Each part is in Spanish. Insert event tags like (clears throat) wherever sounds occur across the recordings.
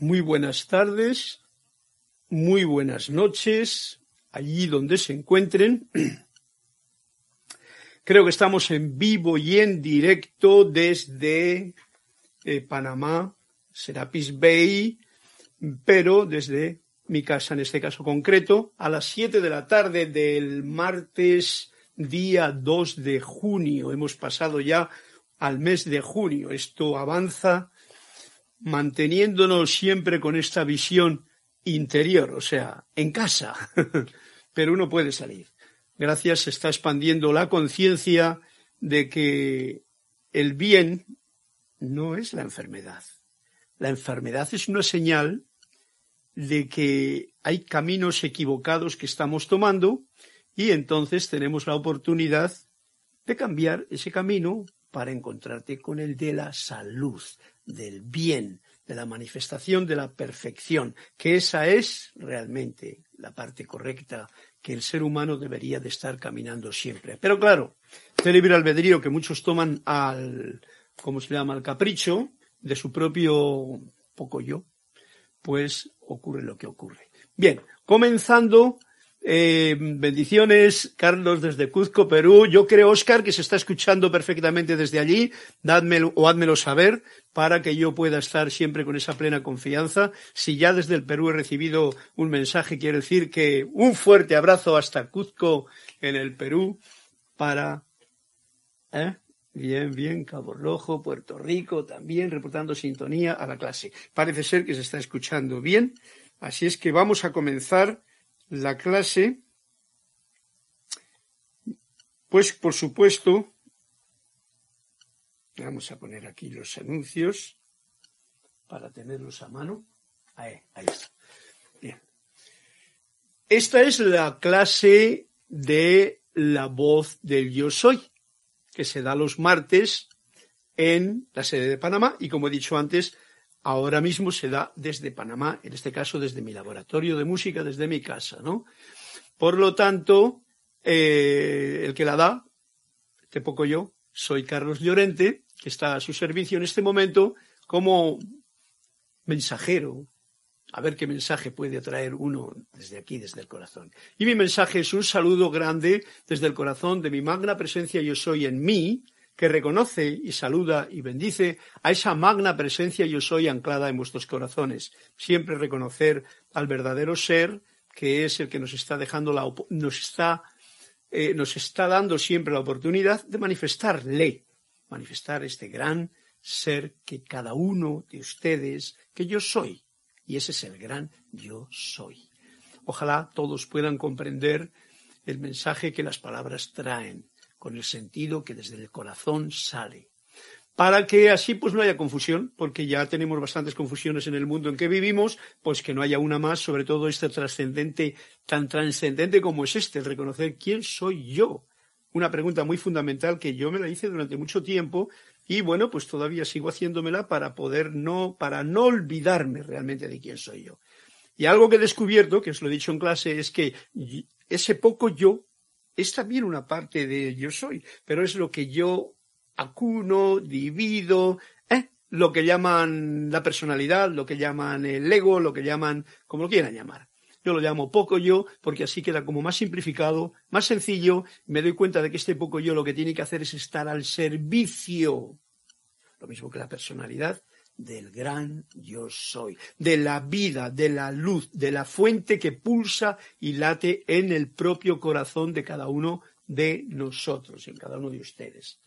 Muy buenas tardes, muy buenas noches, allí donde se encuentren. (clears throat) Creo que estamos en vivo y en directo desde eh, Panamá, Serapis Bay, pero desde mi casa en este caso concreto, a las 7 de la tarde del martes día 2 de junio. Hemos pasado ya al mes de junio. Esto avanza manteniéndonos siempre con esta visión interior, o sea, en casa, (laughs) pero uno puede salir. Gracias se está expandiendo la conciencia de que el bien no es la enfermedad. La enfermedad es una señal de que hay caminos equivocados que estamos tomando y entonces tenemos la oportunidad de cambiar ese camino para encontrarte con el de la salud, del bien, de la manifestación de la perfección, que esa es realmente la parte correcta que el ser humano debería de estar caminando siempre. Pero claro, este libre albedrío que muchos toman al, ¿cómo se llama?, al capricho de su propio poco yo, pues ocurre lo que ocurre. Bien, comenzando, eh, bendiciones, Carlos, desde Cuzco, Perú. Yo creo, Oscar, que se está escuchando perfectamente desde allí. Dadmelo o házmelo saber para que yo pueda estar siempre con esa plena confianza. Si ya desde el Perú he recibido un mensaje, quiero decir que un fuerte abrazo hasta Cuzco, en el Perú, para... ¿eh? Bien, bien, Cabo Rojo, Puerto Rico también, reportando sintonía a la clase. Parece ser que se está escuchando bien, así es que vamos a comenzar la clase. Pues, por supuesto, vamos a poner aquí los anuncios para tenerlos a mano. Ahí, ahí está. Bien. Esta es la clase de la voz del yo soy que se da los martes en la sede de Panamá y como he dicho antes, ahora mismo se da desde Panamá, en este caso desde mi laboratorio de música, desde mi casa, ¿no? Por lo tanto, eh, el que la da, este poco yo, soy Carlos Llorente, que está a su servicio en este momento como mensajero, a ver qué mensaje puede traer uno desde aquí, desde el corazón. Y mi mensaje es un saludo grande desde el corazón de mi magna presencia yo soy en mí, que reconoce y saluda y bendice a esa magna presencia yo soy anclada en vuestros corazones. Siempre reconocer al verdadero ser, que es el que nos está dejando la, nos está, eh, nos está dando siempre la oportunidad de manifestarle, manifestar este gran ser que cada uno de ustedes, que yo soy, y ese es el gran yo soy. Ojalá todos puedan comprender el mensaje que las palabras traen, con el sentido que desde el corazón sale. Para que así pues no haya confusión, porque ya tenemos bastantes confusiones en el mundo en que vivimos, pues que no haya una más, sobre todo este trascendente, tan trascendente como es este, el reconocer quién soy yo. Una pregunta muy fundamental que yo me la hice durante mucho tiempo y bueno, pues todavía sigo haciéndomela para poder no, para no olvidarme realmente de quién soy yo. Y algo que he descubierto, que os lo he dicho en clase, es que ese poco yo es también una parte de yo soy, pero es lo que yo acuno, divido, ¿eh? lo que llaman la personalidad, lo que llaman el ego, lo que llaman, como lo quieran llamar. Yo lo llamo poco yo porque así queda como más simplificado, más sencillo. Me doy cuenta de que este poco yo lo que tiene que hacer es estar al servicio, lo mismo que la personalidad, del gran yo soy, de la vida, de la luz, de la fuente que pulsa y late en el propio corazón de cada uno de nosotros, en cada uno de ustedes.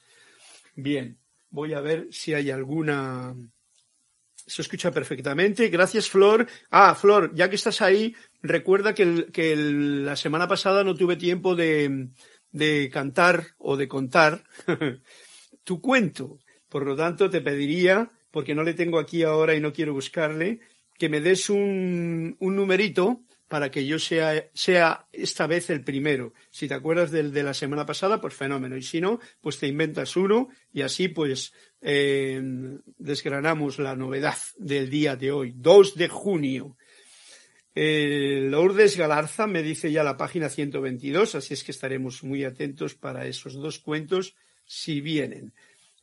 Bien, voy a ver si hay alguna se escucha perfectamente. Gracias, Flor. Ah, Flor, ya que estás ahí, recuerda que, que la semana pasada no tuve tiempo de, de cantar o de contar (laughs) tu cuento. Por lo tanto, te pediría, porque no le tengo aquí ahora y no quiero buscarle, que me des un, un numerito para que yo sea, sea esta vez el primero. Si te acuerdas del de la semana pasada, pues fenómeno. Y si no, pues te inventas uno y así pues eh, desgranamos la novedad del día de hoy, 2 de junio. Eh, Lourdes Galarza me dice ya la página 122, así es que estaremos muy atentos para esos dos cuentos si vienen.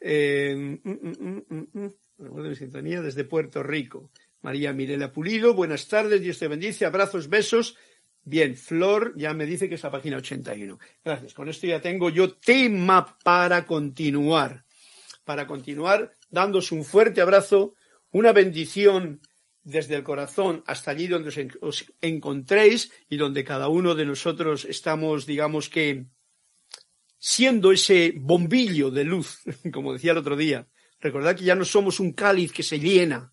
Eh, mm, mm, mm, mm, mm. sintonía desde Puerto Rico. María Mirela Pulido, buenas tardes, Dios te bendice, abrazos, besos. Bien, Flor ya me dice que es la página 81. Gracias, con esto ya tengo yo tema para continuar. Para continuar, dándos un fuerte abrazo, una bendición desde el corazón hasta allí donde os encontréis y donde cada uno de nosotros estamos, digamos que, siendo ese bombillo de luz, (laughs) como decía el otro día. Recordad que ya no somos un cáliz que se llena,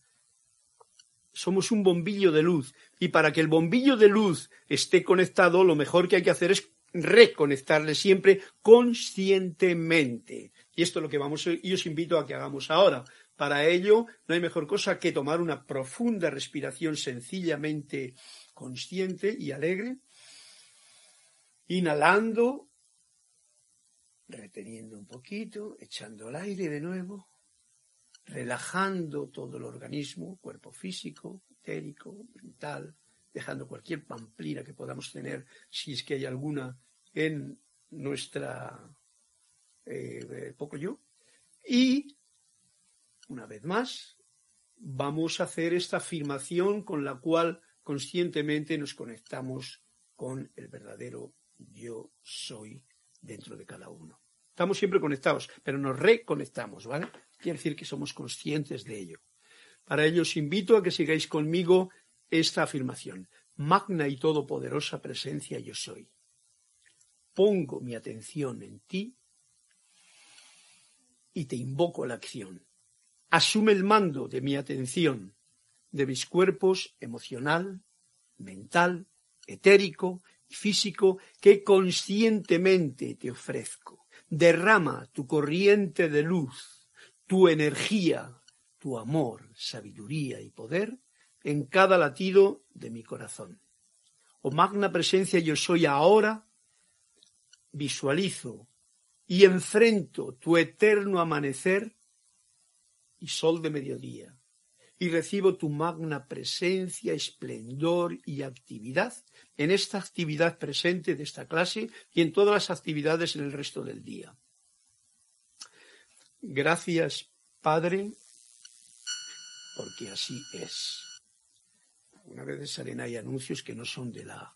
somos un bombillo de luz. Y para que el bombillo de luz esté conectado, lo mejor que hay que hacer es reconectarle siempre conscientemente. Y esto es lo que vamos y os invito a que hagamos ahora. Para ello, no hay mejor cosa que tomar una profunda respiración sencillamente consciente y alegre, inhalando, reteniendo un poquito, echando el aire de nuevo, relajando todo el organismo, cuerpo físico, etérico, mental, dejando cualquier pamplina que podamos tener, si es que hay alguna en nuestra eh, poco yo, y una vez más, vamos a hacer esta afirmación con la cual conscientemente nos conectamos con el verdadero yo soy dentro de cada uno. Estamos siempre conectados, pero nos reconectamos, ¿vale? Quiere decir que somos conscientes de ello. Para ello os invito a que sigáis conmigo esta afirmación. Magna y todopoderosa presencia yo soy. Pongo mi atención en ti y te invoco a la acción asume el mando de mi atención, de mis cuerpos emocional, mental, etérico y físico que conscientemente te ofrezco. Derrama tu corriente de luz, tu energía, tu amor, sabiduría y poder en cada latido de mi corazón. Oh magna presencia yo soy ahora, visualizo y enfrento tu eterno amanecer y sol de mediodía, y recibo tu magna presencia, esplendor y actividad en esta actividad presente de esta clase y en todas las actividades en el resto del día. Gracias, Padre, porque así es. Una vez salen hay anuncios que no son de la,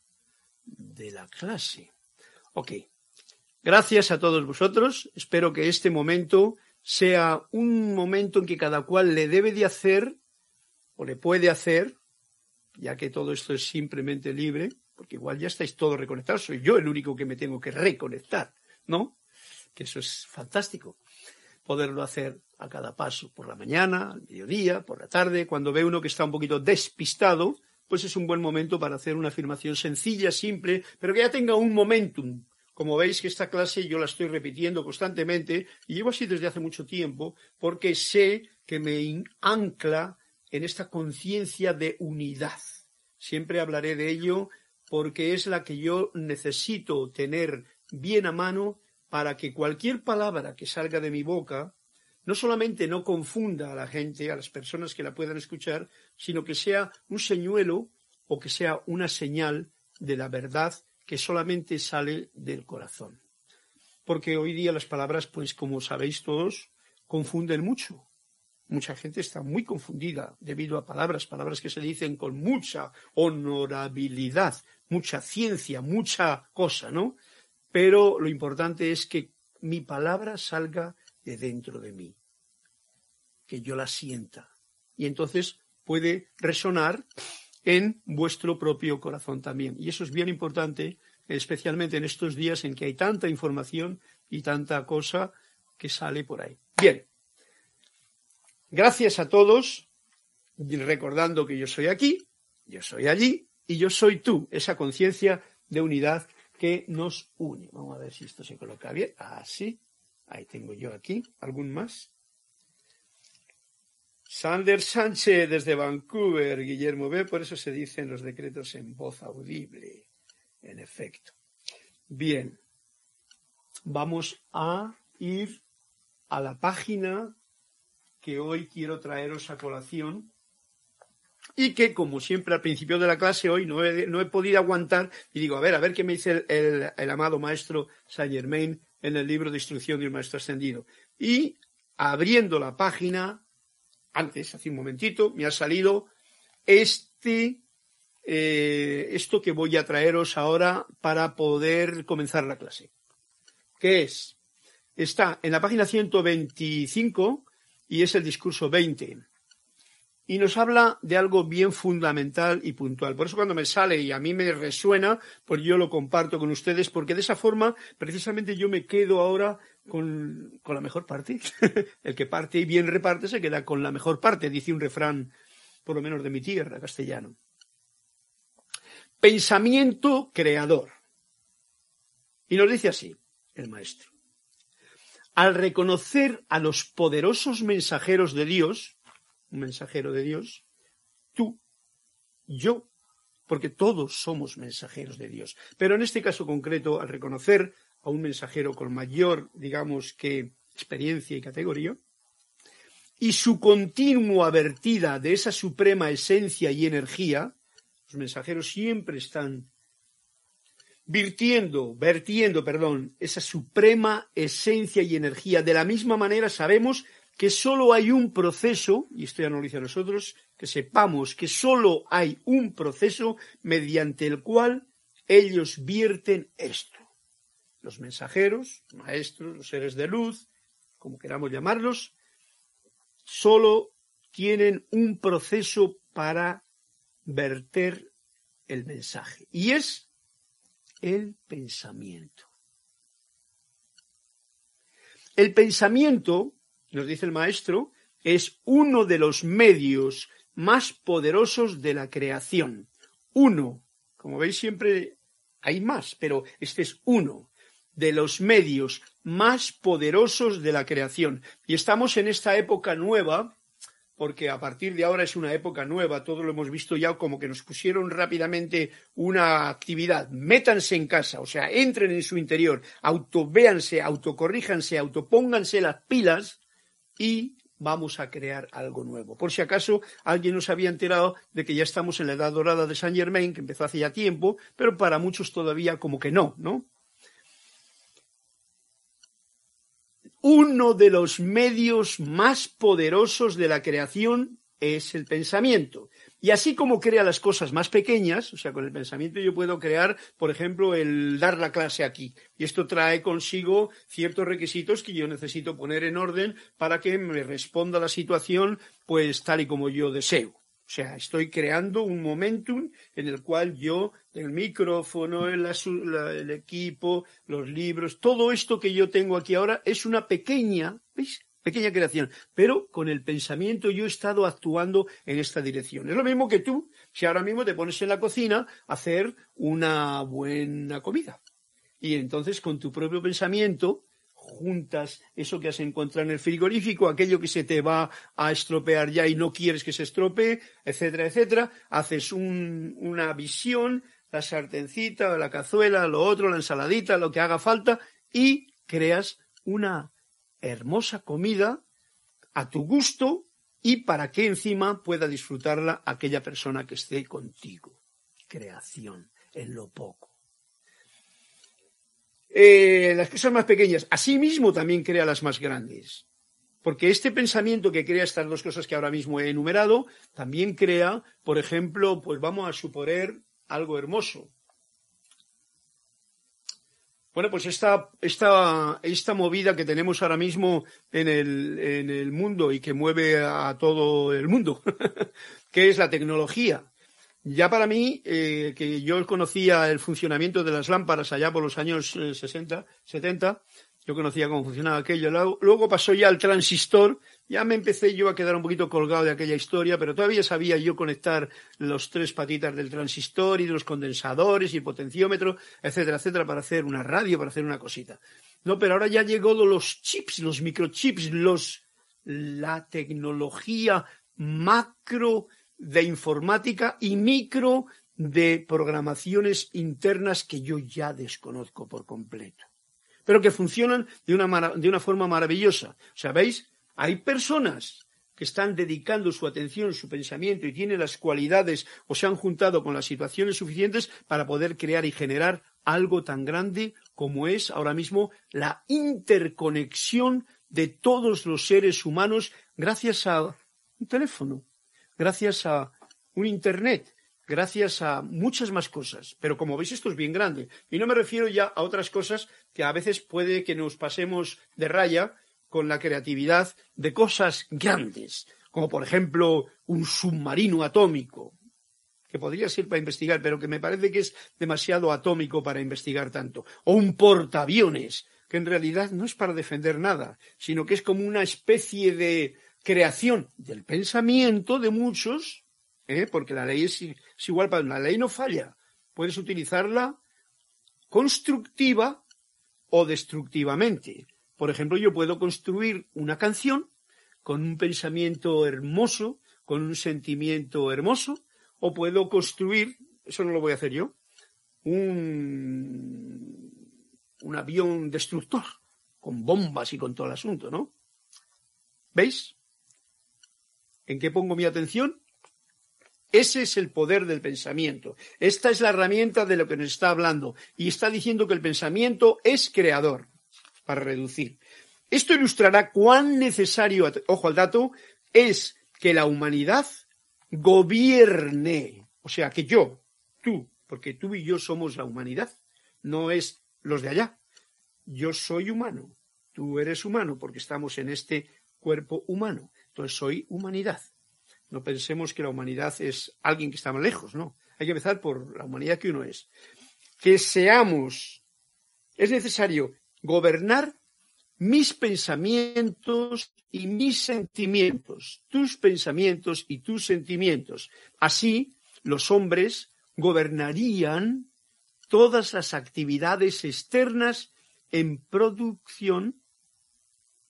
de la clase. Ok. Gracias a todos vosotros. Espero que este momento sea un momento en que cada cual le debe de hacer o le puede hacer, ya que todo esto es simplemente libre, porque igual ya estáis todos reconectados, soy yo el único que me tengo que reconectar, ¿no? Que eso es fantástico, poderlo hacer a cada paso, por la mañana, al mediodía, por la tarde, cuando ve uno que está un poquito despistado, pues es un buen momento para hacer una afirmación sencilla, simple, pero que ya tenga un momentum, como veis que esta clase yo la estoy repitiendo constantemente y llevo así desde hace mucho tiempo porque sé que me ancla en esta conciencia de unidad. Siempre hablaré de ello porque es la que yo necesito tener bien a mano para que cualquier palabra que salga de mi boca no solamente no confunda a la gente, a las personas que la puedan escuchar, sino que sea un señuelo o que sea una señal de la verdad que solamente sale del corazón. Porque hoy día las palabras, pues como sabéis todos, confunden mucho. Mucha gente está muy confundida debido a palabras, palabras que se dicen con mucha honorabilidad, mucha ciencia, mucha cosa, ¿no? Pero lo importante es que mi palabra salga de dentro de mí, que yo la sienta. Y entonces puede resonar en vuestro propio corazón también. Y eso es bien importante, especialmente en estos días en que hay tanta información y tanta cosa que sale por ahí. Bien, gracias a todos, recordando que yo soy aquí, yo soy allí y yo soy tú, esa conciencia de unidad que nos une. Vamos a ver si esto se coloca bien. Así, ahí tengo yo aquí, ¿algún más? Sander Sánchez desde Vancouver, Guillermo B. Por eso se dicen los decretos en voz audible, en efecto. Bien, vamos a ir a la página que hoy quiero traeros a colación y que, como siempre al principio de la clase hoy, no he, podido aguantar y digo, a ver, a ver qué me dice el, el amado maestro Saint Germain en el libro de instrucción de un maestro ascendido. Y abriendo la página, antes, hace un momentito, me ha salido este, eh, esto que voy a traeros ahora para poder comenzar la clase. ¿Qué es? Está en la página 125 y es el discurso 20 y nos habla de algo bien fundamental y puntual. Por eso cuando me sale y a mí me resuena, pues yo lo comparto con ustedes, porque de esa forma precisamente yo me quedo ahora con, con la mejor parte. (laughs) El que parte y bien reparte se queda con la mejor parte, dice un refrán, por lo menos de mi tierra, castellano. Pensamiento creador. Y nos dice así el maestro. Al reconocer a los poderosos mensajeros de Dios, un mensajero de Dios, tú, yo, porque todos somos mensajeros de Dios. Pero en este caso concreto, al reconocer a un mensajero con mayor, digamos que, experiencia y categoría, y su continua vertida de esa suprema esencia y energía, los mensajeros siempre están virtiendo, vertiendo, perdón, esa suprema esencia y energía. De la misma manera sabemos que solo hay un proceso, y esto ya no lo dice a nosotros, que sepamos que solo hay un proceso mediante el cual ellos vierten esto. Los mensajeros, maestros, los seres de luz, como queramos llamarlos, solo tienen un proceso para verter el mensaje, y es el pensamiento. El pensamiento nos dice el maestro, es uno de los medios más poderosos de la creación. Uno. Como veis siempre hay más, pero este es uno de los medios más poderosos de la creación. Y estamos en esta época nueva, porque a partir de ahora es una época nueva, todo lo hemos visto ya como que nos pusieron rápidamente una actividad. Métanse en casa, o sea, entren en su interior, autovéanse, autocorríjanse, autopónganse las pilas y vamos a crear algo nuevo. Por si acaso alguien nos había enterado de que ya estamos en la edad dorada de Saint Germain, que empezó hace ya tiempo, pero para muchos todavía como que no, ¿no? Uno de los medios más poderosos de la creación es el pensamiento. Y así como crea las cosas más pequeñas, o sea, con el pensamiento yo puedo crear, por ejemplo, el dar la clase aquí. Y esto trae consigo ciertos requisitos que yo necesito poner en orden para que me responda la situación, pues tal y como yo deseo. O sea, estoy creando un momentum en el cual yo, el micrófono, el, el equipo, los libros, todo esto que yo tengo aquí ahora es una pequeña, ¿veis? Pequeña creación, pero con el pensamiento yo he estado actuando en esta dirección. Es lo mismo que tú, si ahora mismo te pones en la cocina a hacer una buena comida. Y entonces con tu propio pensamiento juntas eso que has encontrado en el frigorífico, aquello que se te va a estropear ya y no quieres que se estropee, etcétera, etcétera, haces una visión, la sartencita, la cazuela, lo otro, la ensaladita, lo que haga falta, y creas una hermosa comida a tu gusto y para que encima pueda disfrutarla aquella persona que esté contigo. Creación en lo poco. Eh, las cosas más pequeñas, asimismo también crea las más grandes. Porque este pensamiento que crea estas dos cosas que ahora mismo he enumerado, también crea, por ejemplo, pues vamos a suponer algo hermoso. Bueno, pues esta, esta, esta movida que tenemos ahora mismo en el, en el mundo y que mueve a todo el mundo, (laughs) que es la tecnología. Ya para mí, eh, que yo conocía el funcionamiento de las lámparas allá por los años 60, eh, 70, yo conocía cómo funcionaba aquello. Luego pasó ya al transistor, ya me empecé yo a quedar un poquito colgado de aquella historia, pero todavía sabía yo conectar los tres patitas del transistor y de los condensadores y el potenciómetro, etcétera, etcétera, para hacer una radio, para hacer una cosita. No, pero ahora ya llegó los chips, los microchips, los, la tecnología macro de informática y micro de programaciones internas que yo ya desconozco por completo pero que funcionan de una, de una forma maravillosa. ¿Sabéis? Hay personas que están dedicando su atención, su pensamiento y tienen las cualidades o se han juntado con las situaciones suficientes para poder crear y generar algo tan grande como es ahora mismo la interconexión de todos los seres humanos gracias a un teléfono, gracias a un Internet, gracias a muchas más cosas. Pero como veis, esto es bien grande. Y no me refiero ya a otras cosas que a veces puede que nos pasemos de raya con la creatividad de cosas grandes, como por ejemplo un submarino atómico, que podría ser para investigar, pero que me parece que es demasiado atómico para investigar tanto, o un portaaviones, que en realidad no es para defender nada, sino que es como una especie de creación del pensamiento de muchos ¿eh? porque la ley es, igual para la ley no falla. Puedes utilizarla constructiva o destructivamente. Por ejemplo, yo puedo construir una canción con un pensamiento hermoso, con un sentimiento hermoso, o puedo construir, eso no lo voy a hacer yo, un, un avión destructor, con bombas y con todo el asunto, ¿no? ¿Veis? ¿En qué pongo mi atención? Ese es el poder del pensamiento. Esta es la herramienta de lo que nos está hablando. Y está diciendo que el pensamiento es creador, para reducir. Esto ilustrará cuán necesario, ojo al dato, es que la humanidad gobierne. O sea, que yo, tú, porque tú y yo somos la humanidad, no es los de allá. Yo soy humano, tú eres humano, porque estamos en este cuerpo humano. Entonces soy humanidad. No pensemos que la humanidad es alguien que está más lejos, no. Hay que empezar por la humanidad que uno es. Que seamos, es necesario gobernar mis pensamientos y mis sentimientos, tus pensamientos y tus sentimientos. Así, los hombres gobernarían todas las actividades externas en producción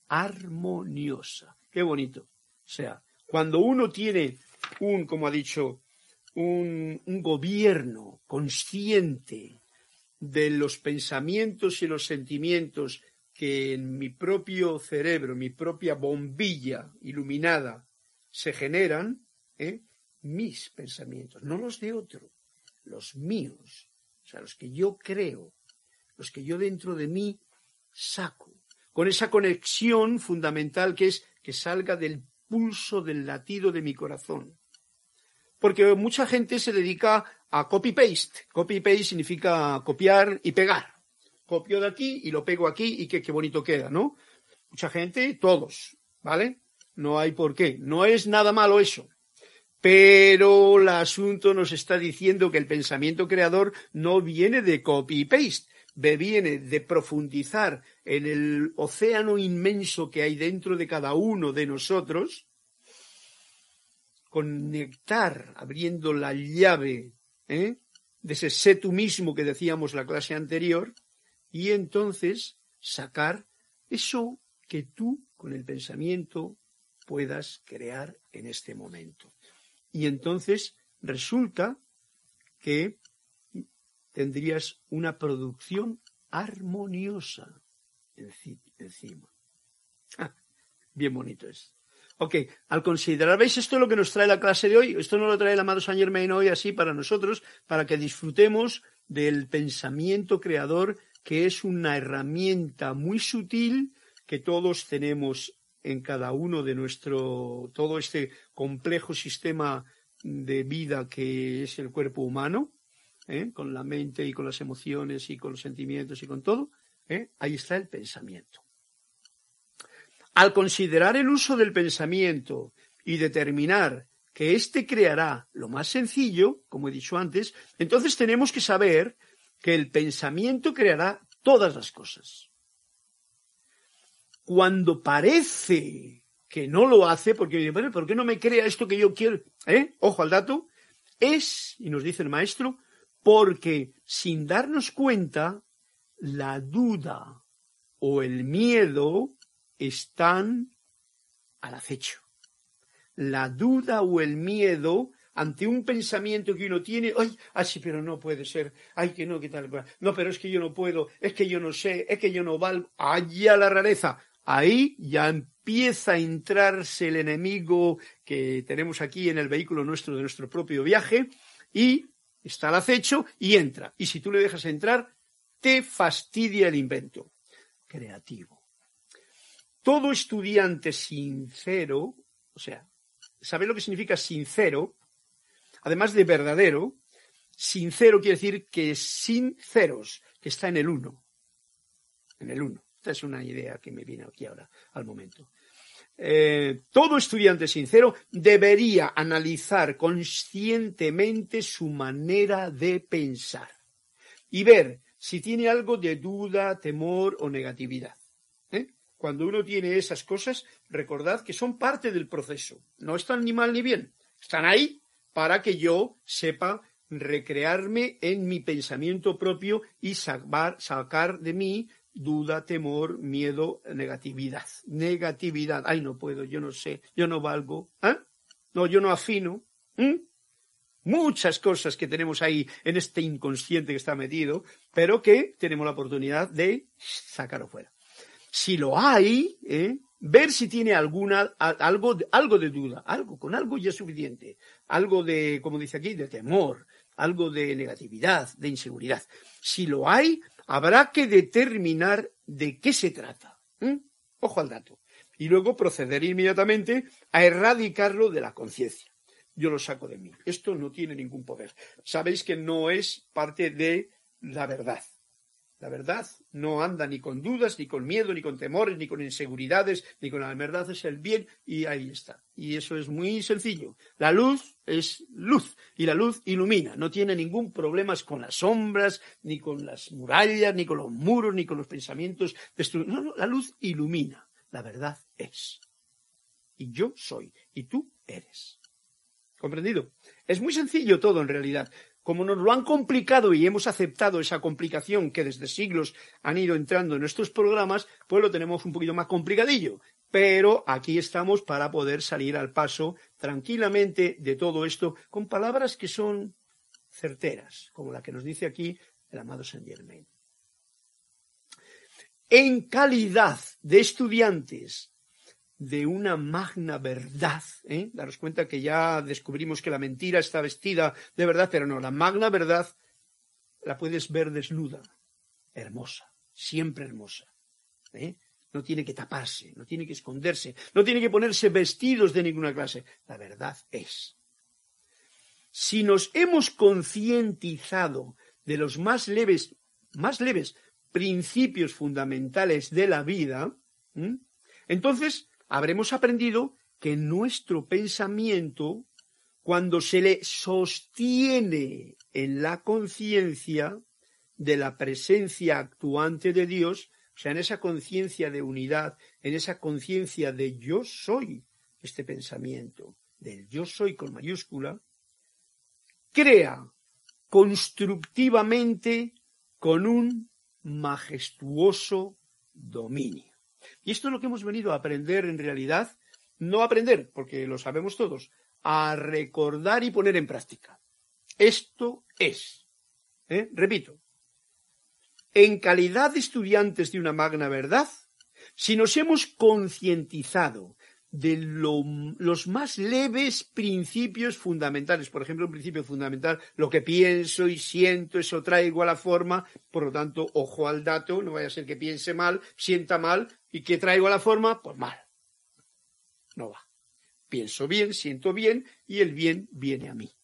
armoniosa. Qué bonito. Sea, cuando uno tiene un, como ha dicho, un, gobierno consciente de los pensamientos y los sentimientos que en mi propio cerebro, mi propia bombilla iluminada se generan, ¿eh? mis pensamientos, no los de otro, los míos, o sea, los que yo creo, los que yo dentro de mí saco, con esa conexión fundamental que es que salga del pulso del latido de mi corazón. Porque mucha gente se dedica a copy-paste. Copy-paste significa copiar y pegar. Copio de aquí y lo pego aquí y qué, qué bonito queda, ¿no? Mucha gente, todos, ¿vale? No hay por qué. No es nada malo eso. Pero el asunto nos está diciendo que el pensamiento creador no viene de copy-paste, viene de profundizar en el océano inmenso que hay dentro de cada uno de nosotros, conectar, abriendo la llave ¿eh? de ese sé tú mismo que decíamos la clase anterior, y entonces sacar eso que tú con el pensamiento puedas crear en este momento. Y entonces resulta que tendrías una producción armoniosa encima. Ah, bien bonito es. Ok, al considerar, ¿veis esto es lo que nos trae la clase de hoy? Esto no lo trae el amado Saint Germain hoy así para nosotros, para que disfrutemos del pensamiento creador, que es una herramienta muy sutil que todos tenemos en cada uno de nuestro, todo este complejo sistema de vida que es el cuerpo humano, ¿eh? con la mente y con las emociones y con los sentimientos y con todo, ¿eh? ahí está el pensamiento. Al considerar el uso del pensamiento y determinar que éste creará lo más sencillo, como he dicho antes, entonces tenemos que saber que el pensamiento creará todas las cosas. Cuando parece que no lo hace, porque ¿por qué no me crea esto que yo quiero? ¿Eh? Ojo al dato, es, y nos dice el maestro, porque sin darnos cuenta, la duda o el miedo están al acecho. La duda o el miedo ante un pensamiento que uno tiene, ay, así, pero no puede ser, ay, que no, que tal, no, pero es que yo no puedo, es que yo no sé, es que yo no valgo, allá la rareza. Ahí ya empieza a entrarse el enemigo que tenemos aquí en el vehículo nuestro de nuestro propio viaje y está al acecho y entra. Y si tú le dejas entrar, te fastidia el invento. Creativo. Todo estudiante sincero, o sea, ¿sabe lo que significa sincero? además de verdadero, sincero quiere decir que sinceros, que está en el uno. En el uno. Esta es una idea que me viene aquí ahora, al momento. Eh, todo estudiante sincero debería analizar conscientemente su manera de pensar y ver si tiene algo de duda, temor o negatividad. ¿eh? Cuando uno tiene esas cosas, recordad que son parte del proceso. No están ni mal ni bien. Están ahí para que yo sepa recrearme en mi pensamiento propio y sacar de mí duda, temor, miedo, negatividad. Negatividad. Ay, no puedo, yo no sé, yo no valgo. ¿Ah? No, yo no afino. Muchas cosas que tenemos ahí en este inconsciente que está metido, pero que tenemos la oportunidad de sacarlo fuera. Si lo hay, ¿eh? ver si tiene alguna, algo, algo de duda, algo, con algo ya es suficiente, algo de, como dice aquí, de temor, algo de negatividad, de inseguridad. Si lo hay, habrá que determinar de qué se trata. Ojo al dato. Y luego proceder inmediatamente a erradicarlo de la conciencia. Yo lo saco de mí. Esto no tiene ningún poder. Sabéis que no es parte de la verdad. La verdad no anda ni con dudas, ni con miedo, ni con temores, ni con inseguridades, ni con la verdad es el bien y ahí está. Y eso es muy sencillo. La luz es luz y la luz ilumina. No tiene ningún problema con las sombras, ni con las murallas, ni con los muros, ni con los pensamientos destructivos. No, no, la luz ilumina. La verdad es. Y yo soy y tú eres. ¿Comprendido? Es muy sencillo todo en realidad como nos lo han complicado y hemos aceptado esa complicación que desde siglos han ido entrando en nuestros programas, pues lo tenemos un poquito más complicadillo. Pero aquí estamos para poder salir al paso tranquilamente de todo esto con palabras que son certeras, como la que nos dice aquí el amado Saint Germain. En calidad de estudiantes de una magna verdad. ¿eh? Daros cuenta que ya descubrimos que la mentira está vestida de verdad, pero no, la magna verdad la puedes ver desnuda, hermosa, siempre hermosa. ¿eh? No tiene que taparse, no tiene que esconderse, no tiene que ponerse vestidos de ninguna clase. La verdad es. Si nos hemos concientizado de los más leves, más leves principios fundamentales de la vida, entonces habremos aprendido que nuestro pensamiento, cuando se le sostiene en la conciencia de la presencia actuante de Dios, o sea, en esa conciencia de unidad, en esa conciencia de yo soy, este pensamiento del yo soy con mayúscula, crea constructivamente con un majestuoso dominio. Y esto es lo que hemos venido a aprender en realidad, no aprender, porque lo sabemos todos, a recordar y poner en práctica. Esto es, ¿eh? repito, en calidad de estudiantes de una magna verdad, si nos hemos concientizado de los más leves principios fundamentales. Por ejemplo, un principio fundamental, lo que pienso y siento, eso traigo a la forma, por lo tanto, ojo al dato, no vaya a ser que piense mal, sienta mal y que traigo a la forma, pues mal. No va. Pienso bien, siento bien y el bien viene a mí.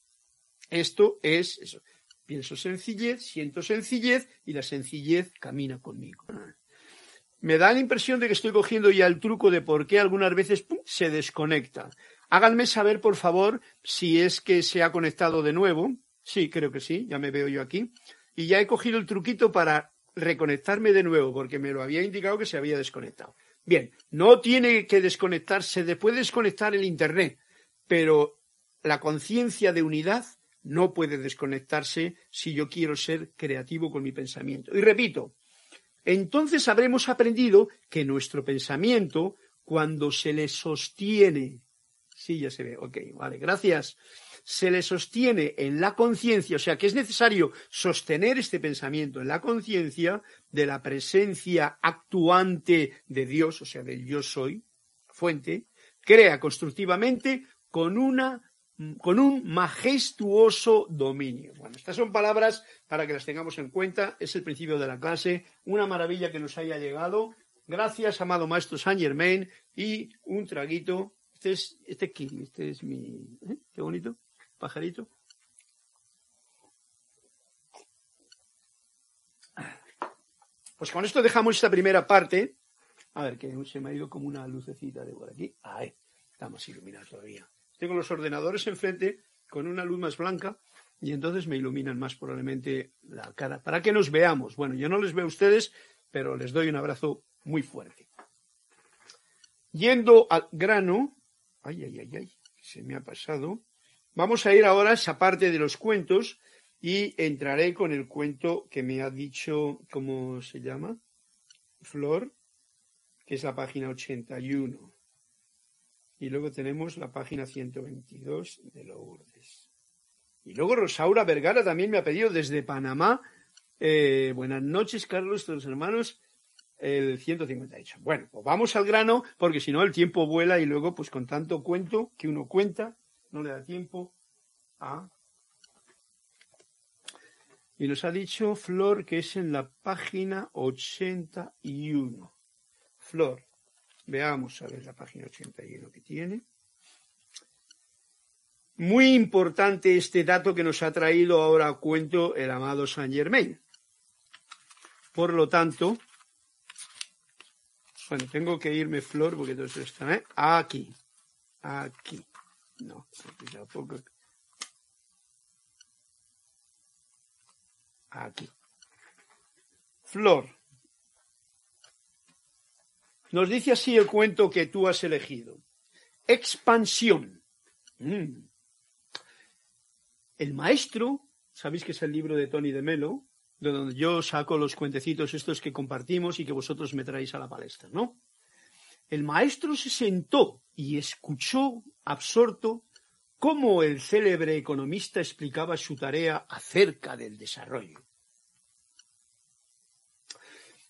Esto es eso. Pienso sencillez, siento sencillez y la sencillez camina conmigo me da la impresión de que estoy cogiendo ya el truco de por qué algunas veces se desconecta. Háganme saber, por favor, si es que se ha conectado de nuevo. Sí, creo que sí, ya me veo yo aquí. Y ya he cogido el truquito para reconectarme de nuevo, porque me lo había indicado que se había desconectado. Bien, no tiene que desconectarse, puede desconectar el Internet, pero la conciencia de unidad no puede desconectarse si yo quiero ser creativo con mi pensamiento. Y repito, entonces habremos aprendido que nuestro pensamiento, cuando se le sostiene, sí, ya se ve, ok, vale, gracias, se le sostiene en la conciencia, o sea que es necesario sostener este pensamiento en la conciencia de la presencia actuante de Dios, o sea, del yo soy, fuente, crea constructivamente con una con un majestuoso dominio. Bueno, estas son palabras para que las tengamos en cuenta. Es el principio de la clase. Una maravilla que nos haya llegado. Gracias, amado maestro Saint Germain. Y un traguito. Este es, este es, este es mi... ¿eh? Qué bonito. Pajarito. Pues con esto dejamos esta primera parte. A ver, que se me ha ido como una lucecita de por aquí. Ahí, estamos iluminados todavía. Tengo los ordenadores enfrente con una luz más blanca y entonces me iluminan más probablemente la cara. Para que nos veamos. Bueno, yo no les veo a ustedes, pero les doy un abrazo muy fuerte. Yendo al grano, ay, ay, ay, ay, se me ha pasado. Vamos a ir ahora a esa parte de los cuentos y entraré con el cuento que me ha dicho, ¿cómo se llama? Flor, que es la página 81. Y luego tenemos la página 122 de Lourdes. Y luego Rosaura Vergara también me ha pedido desde Panamá. Eh, buenas noches, Carlos, todos hermanos. El 158. Bueno, pues vamos al grano, porque si no el tiempo vuela y luego, pues con tanto cuento que uno cuenta, no le da tiempo a y nos ha dicho Flor que es en la página 81. Flor, veamos a ver la página 81 que tiene. Muy importante este dato que nos ha traído ahora a cuento el amado Saint Germain. Por lo tanto, bueno, tengo que irme, Flor, porque todo está ¿eh? aquí. Aquí. No, aquí tampoco. aquí. Flor. Nos dice así el cuento que tú has elegido. Expansión. Mm. El maestro, sabéis que es el libro de Tony de Melo, de donde yo saco los cuentecitos estos que compartimos y que vosotros me traéis a la palestra, ¿no? El maestro se sentó y escuchó absorto cómo el célebre economista explicaba su tarea acerca del desarrollo.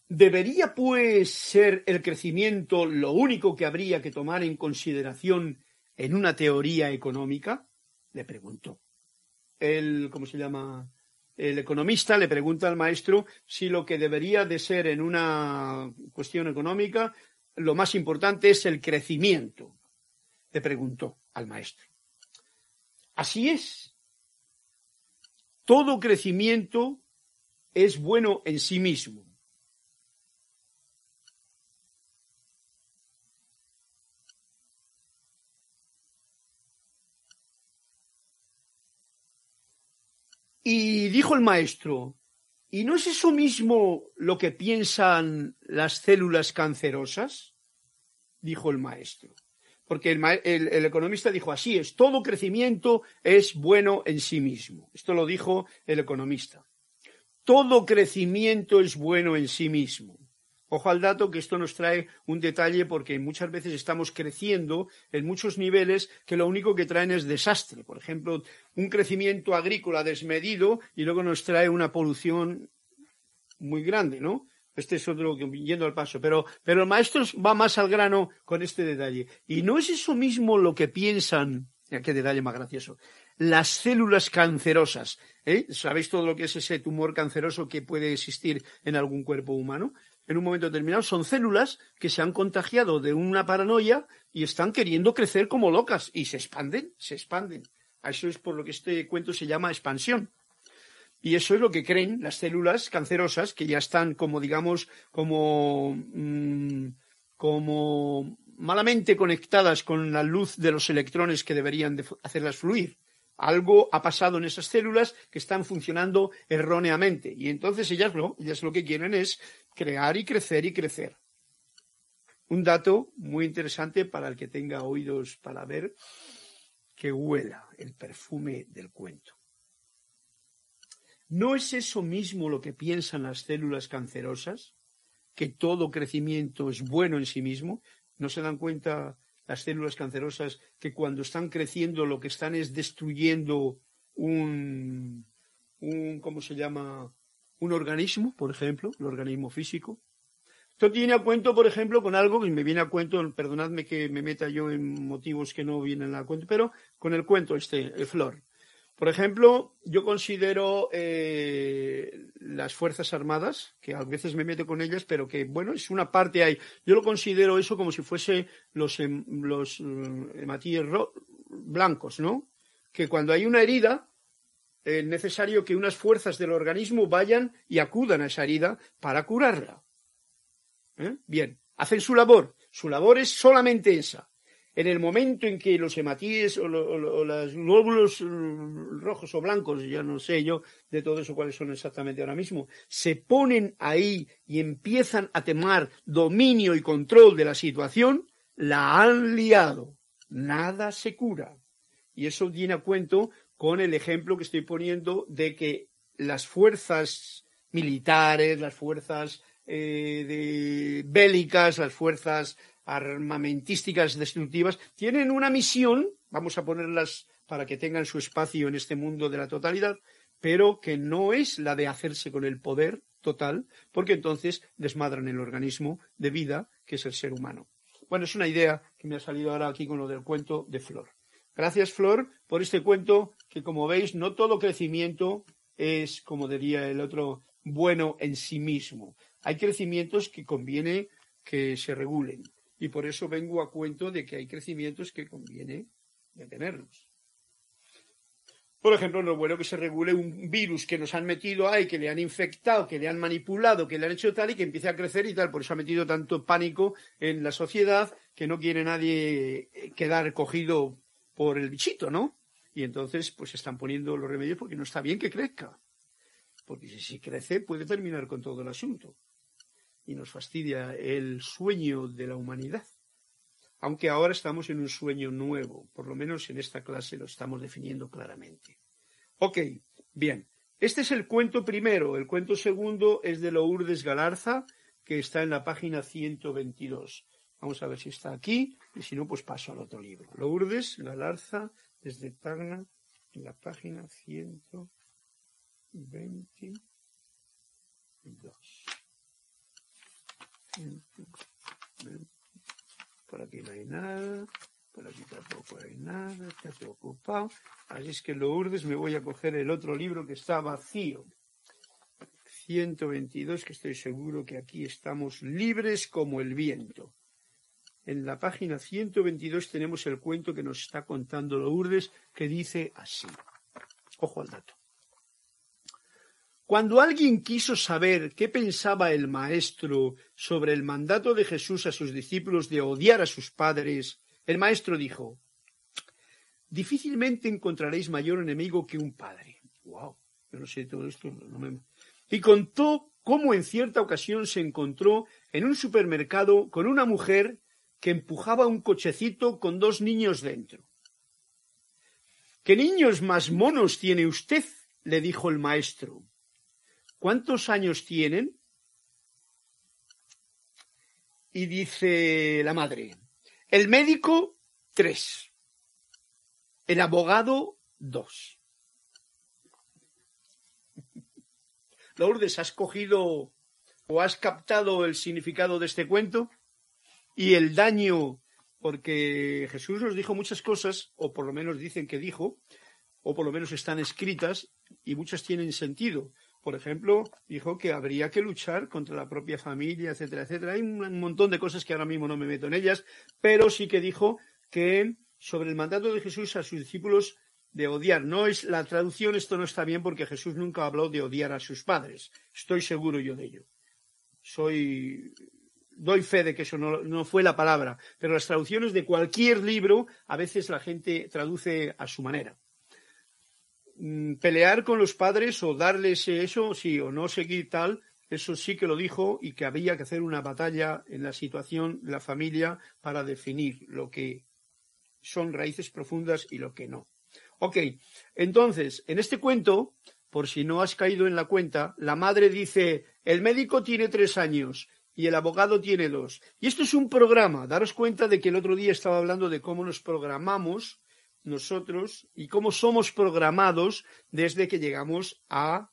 ¿Debería, pues, ser el crecimiento lo único que habría que tomar en consideración en una teoría económica? Le preguntó. El, ¿cómo se llama? El economista le pregunta al maestro si lo que debería de ser en una cuestión económica lo más importante es el crecimiento. Le preguntó al maestro. Así es. Todo crecimiento es bueno en sí mismo. Y dijo el maestro, ¿y no es eso mismo lo que piensan las células cancerosas? Dijo el maestro. Porque el, economista dijo, así es, todo crecimiento es bueno en sí mismo. Esto lo dijo el economista. Todo crecimiento es bueno en sí mismo. Ojo al dato que esto nos trae un detalle porque muchas veces estamos creciendo en muchos niveles que lo único que traen es desastre. Por ejemplo, un crecimiento agrícola desmedido y luego nos trae una polución muy grande, ¿no? Este es otro que yendo al paso. Pero, pero el maestro va más al grano con este detalle. Y no es eso mismo lo que piensan, qué detalle más gracioso, las células cancerosas. ¿eh? ¿Sabéis todo lo que es ese tumor canceroso que puede existir en algún cuerpo humano? En un momento determinado, son células que se han contagiado de una paranoia y están queriendo crecer como locas y se expanden, se expanden. Eso es por lo que este cuento se llama expansión. Y eso es lo que creen las células cancerosas que ya están como, digamos, como, mm, malamente conectadas con la luz de los electrones que deberían de hacerlas fluir. Algo ha pasado en esas células que están funcionando erróneamente. Y entonces ellas lo, ellas lo que quieren es crear y crecer y crecer. Un dato muy interesante para el que tenga oídos para ver que huela el perfume del cuento. ¿No es eso mismo lo que piensan las células cancerosas? Que todo crecimiento es bueno en sí mismo. ¿No se dan cuenta las células cancerosas que cuando están creciendo lo que están es destruyendo un, un ¿cómo se llama? Un organismo, por ejemplo, el organismo físico. Esto tiene a cuento, por ejemplo, con algo que me viene a cuento, perdonadme que me meta yo en motivos que no vienen a cuento, pero con el cuento este, el flor. Por ejemplo, yo considero eh, las Fuerzas Armadas, que a veces me meto con ellas, pero que, bueno, es una parte ahí. Yo lo considero eso como si fuese los, em, los eh, blancos, ¿no? Que cuando hay una herida, eh, necesario que unas fuerzas del organismo vayan y acudan a esa herida para curarla. ¿Eh? Bien, hacen su labor. Su labor es solamente esa. En el momento en que los hematíes o, los glóbulos rojos o blancos, ya no sé yo de todo eso cuáles son exactamente ahora mismo, se ponen ahí y empiezan a tomar dominio y control de la situación, la han liado. Nada se cura. Y eso viene a cuento con el ejemplo que estoy poniendo de que las fuerzas militares, las fuerzas eh, bélicas, las fuerzas armamentísticas destructivas, tienen una misión, vamos a ponerlas para que tengan su espacio en este mundo de la totalidad, pero que no es la de hacerse con el poder total, porque entonces desmadran el organismo de vida que es el ser humano. Bueno, es una idea que me ha salido ahora aquí con lo del cuento de Flor. Gracias, Flor, por este cuento que, como veis, no todo crecimiento es, como diría el otro, bueno en sí mismo. Hay crecimientos que conviene que se regulen. Y por eso vengo a cuento de que hay crecimientos que conviene detenerlos. Por ejemplo, no bueno que se regule un virus que nos han metido ahí, que le han infectado, que le han manipulado, que le han hecho tal y que empiece a crecer y tal. Por eso ha metido tanto pánico en la sociedad que no quiere nadie quedar cogido por el bichito, ¿no? Y entonces, pues están poniendo los remedios porque no está bien que crezca. Porque si crece, puede terminar con todo el asunto. Y nos fastidia el sueño de la humanidad. Aunque ahora estamos en un sueño nuevo, por lo menos en esta clase lo estamos definiendo claramente. Ok, bien. Este es el cuento primero. El cuento segundo es de Lourdes Galarza, que está en la página 122. Vamos a ver si está aquí y si no, pues paso al otro libro. Lourdes Galarza, desde Tacna, en la página 122. Por aquí no hay nada, por aquí tampoco hay nada, está todo ocupado. Así es que Lourdes me voy a coger el otro libro que está vacío. 122, que estoy seguro que aquí estamos libres como el viento. En la página 122 tenemos el cuento que nos está contando Lourdes, que dice así. Ojo al dato. Cuando alguien quiso saber qué pensaba el maestro sobre el mandato de Jesús a sus discípulos de odiar a sus padres, el maestro dijo, difícilmente encontraréis mayor enemigo que un padre. Wow, yo no sé todo esto. No. Y contó cómo en cierta ocasión se encontró en un supermercado con una mujer que empujaba un cochecito con dos niños dentro. ¿Qué niños más monos tiene usted? le dijo el maestro. ¿Cuántos años tienen? Y dice la madre, el médico, tres. El abogado, dos. (laughs) Lourdes, ¿has cogido o has captado el significado de este cuento? Y el daño, porque Jesús nos dijo muchas cosas, o por lo menos dicen que dijo, o por lo menos están escritas, y muchas tienen sentido. Por ejemplo, dijo que habría que luchar contra la propia familia, etcétera, etcétera. Hay un montón de cosas que ahora mismo no me meto en ellas, pero sí que dijo que sobre el mandato de Jesús a sus discípulos de odiar. No es la traducción, esto no está bien porque Jesús nunca habló de odiar a sus padres. Estoy seguro yo de ello. Soy doy fe de que eso no, fue la palabra, pero las traducciones de cualquier libro a veces la gente traduce a su manera. Mm, pelear con los padres o darles eso, sí, o no seguir tal, eso sí que lo dijo y que había que hacer una batalla en la situación la familia para definir lo que son raíces profundas y lo que no. Ok, entonces, en este cuento, por si no has caído en la cuenta, la madre dice, el médico tiene tres años, y el abogado tiene dos. Y esto es un programa. Daros cuenta de que el otro día estaba hablando de cómo nos programamos nosotros y cómo somos programados desde que llegamos a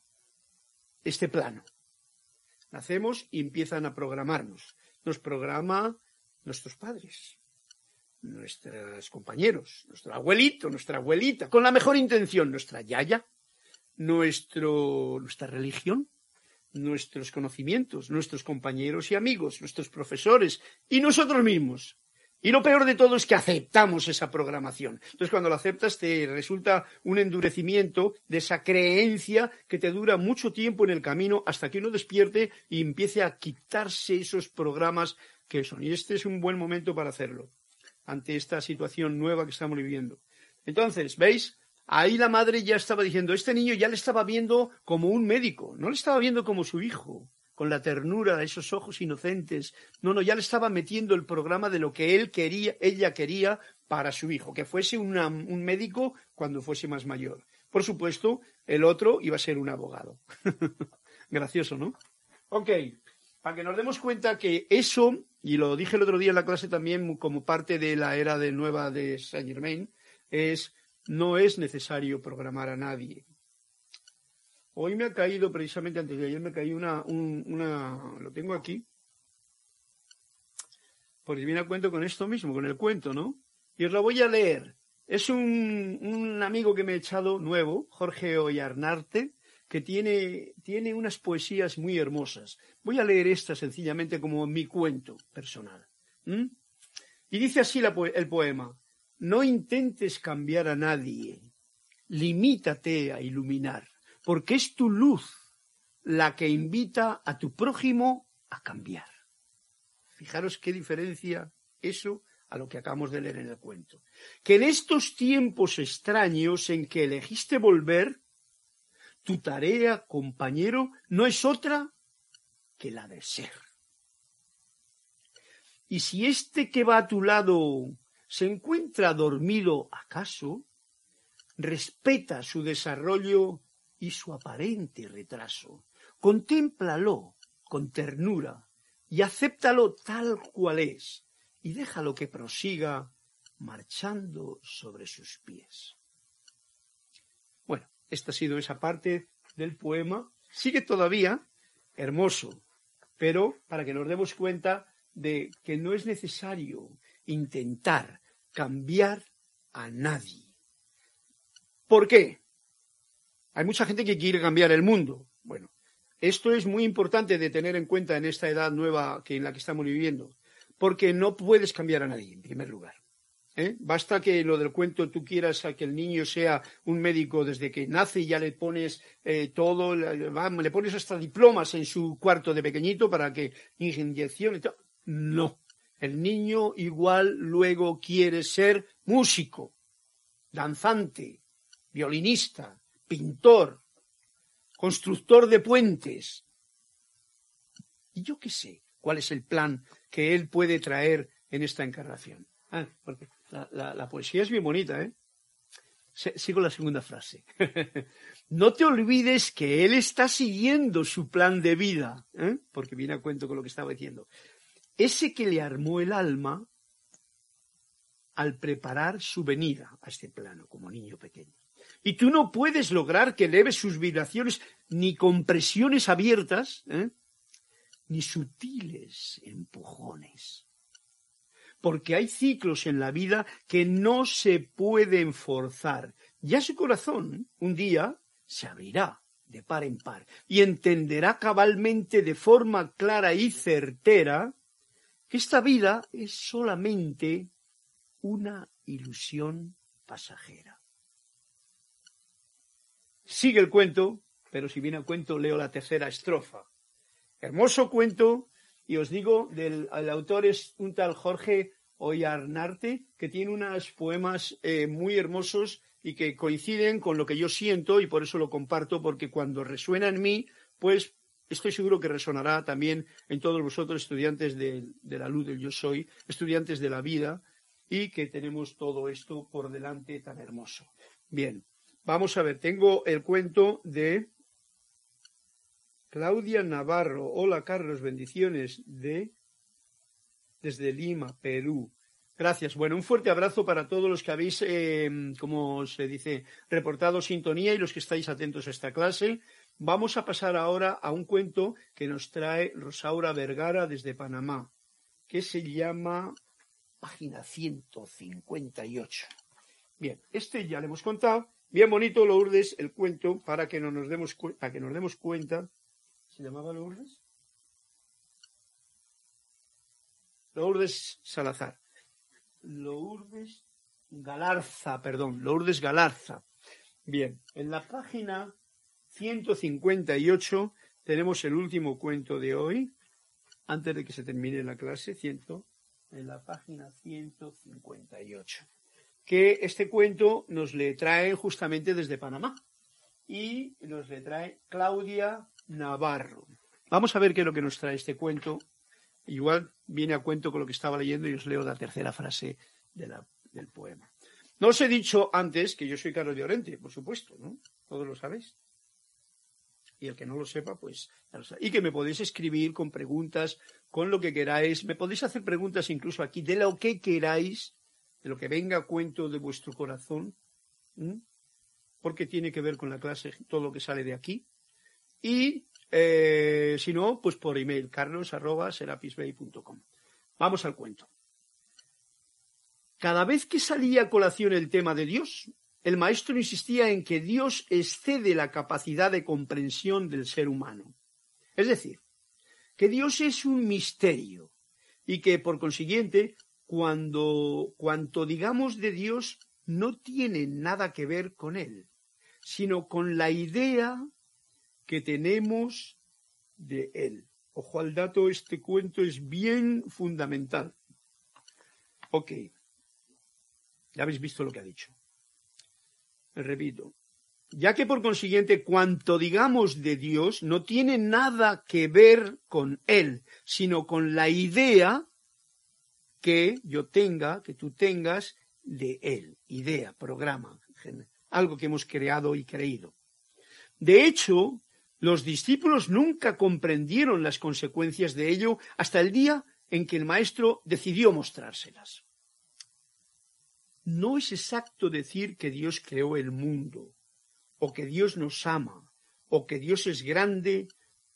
este plano. Nacemos y empiezan a programarnos. Nos programa nuestros padres, nuestros compañeros, nuestro abuelito, nuestra abuelita, con la mejor intención, nuestra yaya, nuestro, nuestra religión, nuestros conocimientos, nuestros compañeros y amigos, nuestros profesores y nosotros mismos. Y lo peor de todo es que aceptamos esa programación. Entonces, cuando lo aceptas, te resulta un endurecimiento de esa creencia que te dura mucho tiempo en el camino hasta que uno despierte y empiece a quitarse esos programas que son. Y este es un buen momento para hacerlo, ante esta situación nueva que estamos viviendo. Entonces, ¿veis? Ahí la madre ya estaba diciendo, este niño ya le estaba viendo como un médico, no le estaba viendo como su hijo con la ternura de esos ojos inocentes. No, no, ya le estaba metiendo el programa de lo que él quería, ella quería para su hijo, que fuese un médico cuando fuese más mayor. Por supuesto, el otro iba a ser un abogado. (laughs) Gracioso, ¿no? Ok, para que nos demos cuenta que eso, y lo dije el otro día en la clase también como parte de la era de nueva de Saint Germain, es no es necesario programar a nadie. Hoy me ha caído, precisamente antes de ayer, me caí una, una, lo tengo aquí, porque viene a cuento con esto mismo, con el cuento, ¿no? Y os lo voy a leer. Es un, un amigo que me he echado nuevo, Jorge Ollarnarte, que tiene, tiene unas poesías muy hermosas. Voy a leer esta sencillamente como mi cuento personal. Y dice así el poema, no intentes cambiar a nadie, limítate a iluminar porque es tu luz la que invita a tu prójimo a cambiar. Fijaros qué diferencia eso a lo que acabamos de leer en el cuento. Que en estos tiempos extraños en que elegiste volver, tu tarea, compañero, no es otra que la de ser. Y si este que va a tu lado se encuentra dormido acaso, respeta su desarrollo y su aparente retraso. Contémplalo con ternura y acéptalo tal cual es y déjalo que prosiga marchando sobre sus pies. Bueno, esta ha sido esa parte del poema. Sigue todavía hermoso, pero para que nos demos cuenta de que no es necesario intentar cambiar a nadie. ¿Por qué? Hay mucha gente que quiere cambiar el mundo. Bueno, esto es muy importante de tener en cuenta en esta edad nueva que en la que estamos viviendo, porque no puedes cambiar a nadie, en primer lugar. ¿eh? Basta que lo del cuento tú quieras a que el niño sea un médico desde que nace y ya le pones eh, todo, le, pones hasta diplomas en su cuarto de pequeñito para que todo. No. El niño igual luego quiere ser músico, danzante, violinista, pintor, constructor de puentes. Y yo qué sé cuál es el plan que él puede traer en esta encarnación. Ah, porque la, poesía es bien bonita, ¿eh? Sigo la segunda frase. (laughs) no te olvides que él está siguiendo su plan de vida, ¿eh? porque viene a cuento con lo que estaba diciendo. Ese que le armó el alma al preparar su venida a este plano como niño pequeño. Y tú no puedes lograr que eleve sus vibraciones ni con presiones abiertas, ¿eh? ni sutiles empujones. Porque hay ciclos en la vida que no se pueden forzar. Ya su corazón un día se abrirá de par en par y entenderá cabalmente de forma clara y certera esta vida es solamente una ilusión pasajera. Sigue el cuento, pero si viene el cuento leo la tercera estrofa. Hermoso cuento, y os digo, del el autor es un tal Jorge Oyarnarte, que tiene unos poemas eh, muy hermosos y que coinciden con lo que yo siento y por eso lo comparto, porque cuando resuena en mí, pues estoy seguro que resonará también en todos vosotros, estudiantes de, la luz del yo soy, estudiantes de la vida, y que tenemos todo esto por delante tan hermoso. Bien, Vamos a ver, tengo el cuento de Claudia Navarro. Hola Carlos, bendiciones de desde Lima, Perú. Gracias. Bueno, un fuerte abrazo para todos los que habéis, eh, como se dice, reportado sintonía y los que estáis atentos a esta clase. Vamos a pasar ahora a un cuento que nos trae Rosaura Vergara desde Panamá, que se llama página 158. Bien, este ya le hemos contado Bien bonito Lourdes el cuento para que, no nos, demos para que nos demos cuenta. ¿Se llamaba Lourdes? Lourdes Salazar. Lourdes Galarza, perdón, Lourdes Galarza. Bien, en la página 158 tenemos el último cuento de hoy, antes de que se termine la clase, ciento, en la página 158, que este cuento nos le trae justamente desde Panamá y nos le trae Claudia Navarro. Vamos a ver qué es lo que nos trae este cuento. Igual viene a cuento con lo que estaba leyendo y os leo la tercera frase del poema. No os he dicho antes que yo soy Carlos de por supuesto, ¿no? Todos lo sabéis. Y el que no lo sepa, pues Y que me podéis escribir con preguntas, con lo que queráis. Me podéis hacer preguntas incluso aquí de lo que queráis, de lo que venga a cuento de vuestro corazón, porque tiene que ver con la clase todo lo que sale de aquí. Y eh, si no, pues por email, carlos.serapisbay.com. Vamos al cuento. Cada vez que salía a colación el tema de Dios, el maestro insistía en que Dios excede la capacidad de comprensión del ser humano. Es decir, que Dios es un misterio y que, por consiguiente, cuando cuanto digamos de Dios no tiene nada que ver con Él, sino con la idea que tenemos de Él. Ojo al dato, este cuento es bien fundamental. Ok, ya habéis visto lo que ha dicho. Repito, ya que por consiguiente cuanto digamos de Dios no tiene nada que ver con Él, sino con la idea que yo tenga, que tú tengas de Él. Idea, programa, algo que hemos creado y creído. De hecho, los discípulos nunca comprendieron las consecuencias de ello hasta el día en que el Maestro decidió mostrárselas. No es exacto decir que Dios creó el mundo, o que Dios nos ama, o que Dios es grande,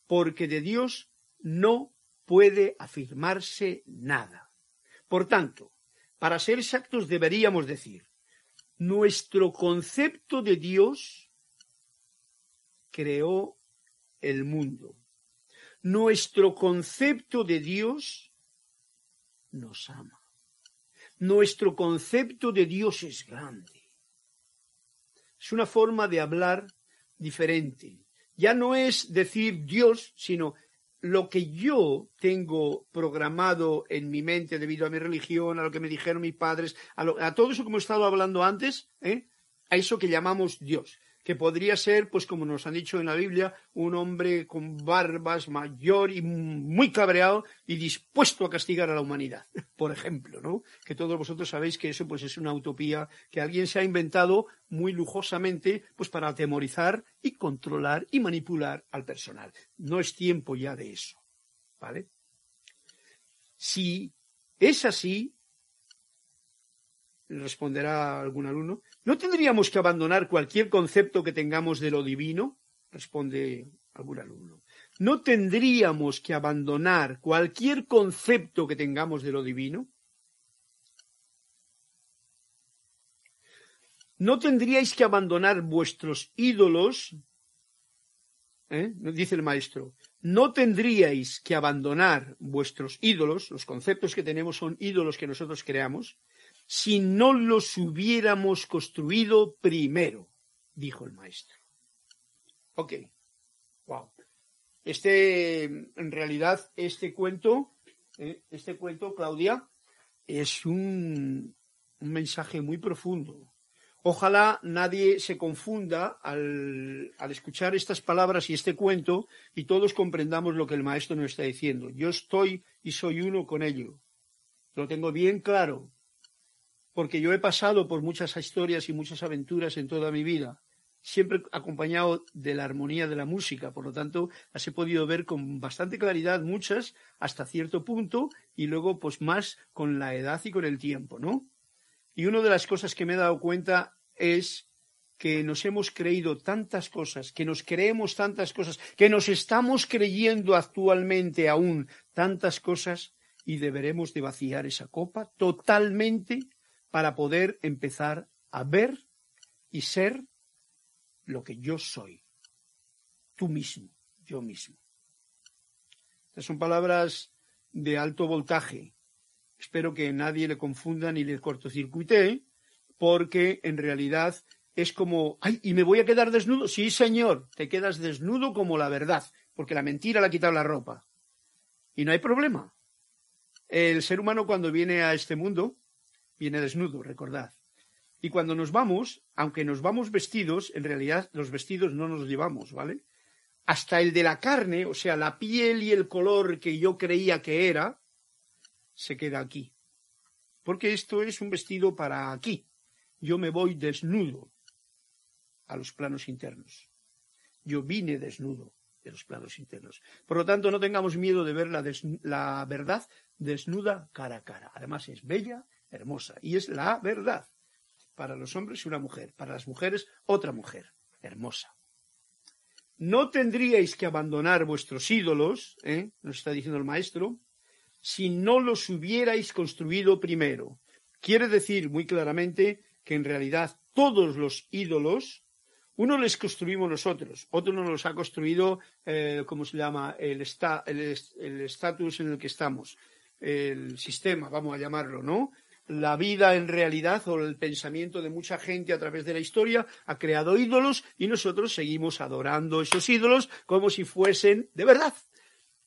porque de Dios no puede afirmarse nada. Por tanto, para ser exactos deberíamos decir, nuestro concepto de Dios creó el mundo. Nuestro concepto de Dios nos ama. Nuestro concepto de Dios es grande. Es una forma de hablar diferente. Ya no es decir Dios, sino lo que yo tengo programado en mi mente debido a mi religión, a lo que me dijeron mis padres, a, todo eso que hemos estado hablando antes, ¿eh? a eso que llamamos Dios que podría ser, pues como nos han dicho en la Biblia, un hombre con barbas, mayor y muy cabreado y dispuesto a castigar a la humanidad, (laughs) por ejemplo, ¿no? Que todos vosotros sabéis que eso pues es una utopía que alguien se ha inventado muy lujosamente pues para atemorizar y controlar y manipular al personal. No es tiempo ya de eso, ¿vale? Si es así, responderá algún alumno, ¿no tendríamos que abandonar cualquier concepto que tengamos de lo divino? Responde algún alumno. ¿No tendríamos que abandonar cualquier concepto que tengamos de lo divino? ¿No tendríais que abandonar vuestros ídolos? ¿Eh? Dice el maestro. No tendríais que abandonar vuestros ídolos, los conceptos que tenemos son ídolos que nosotros creamos, si no los hubiéramos construido primero, dijo el maestro. Ok. Wow. Este, en realidad, este cuento, eh, este cuento, Claudia, es un, un mensaje muy profundo. Ojalá nadie se confunda al, al, escuchar estas palabras y este cuento y todos comprendamos lo que el maestro nos está diciendo. Yo estoy y soy uno con ello. Lo tengo bien claro porque yo he pasado por muchas historias y muchas aventuras en toda mi vida, siempre acompañado de la armonía de la música, por lo tanto las he podido ver con bastante claridad, muchas hasta cierto punto, y luego pues más con la edad y con el tiempo, ¿no? Y una de las cosas que me he dado cuenta es que nos hemos creído tantas cosas, que nos creemos tantas cosas, que nos estamos creyendo actualmente aún tantas cosas y deberemos de vaciar esa copa totalmente para poder empezar a ver y ser lo que yo soy. Tú mismo, yo mismo. Estas son palabras de alto voltaje Espero que nadie le confunda ni le cortocircuite, porque en realidad es como, ay, ¿y me voy a quedar desnudo? Sí, señor, te quedas desnudo como la verdad, porque la mentira le ha quitado la ropa. Y no hay problema. El ser humano cuando viene a este mundo, viene desnudo, recordad. Y cuando nos vamos, aunque nos vamos vestidos, en realidad los vestidos no nos llevamos, ¿vale? Hasta el de la carne, o sea, la piel y el color que yo creía que era, se queda aquí. Porque esto es un vestido para aquí. Yo me voy desnudo a los planos internos. Yo vine desnudo de los planos internos. Por lo tanto, no tengamos miedo de ver la, la verdad desnuda cara a cara. Además, es bella, hermosa, y es la verdad. Para los hombres una mujer, para las mujeres otra mujer, hermosa. No tendríais que abandonar vuestros ídolos, ¿eh? nos está diciendo el maestro, si no los hubierais construido primero. Quiere decir muy claramente que en realidad todos los ídolos, uno les construimos nosotros, otro nos los ha construido, eh, ¿cómo se llama?, el estatus en el que estamos, el sistema, vamos a llamarlo, ¿no? La vida en realidad o el pensamiento de mucha gente a través de la historia ha creado ídolos y nosotros seguimos adorando esos ídolos como si fuesen de verdad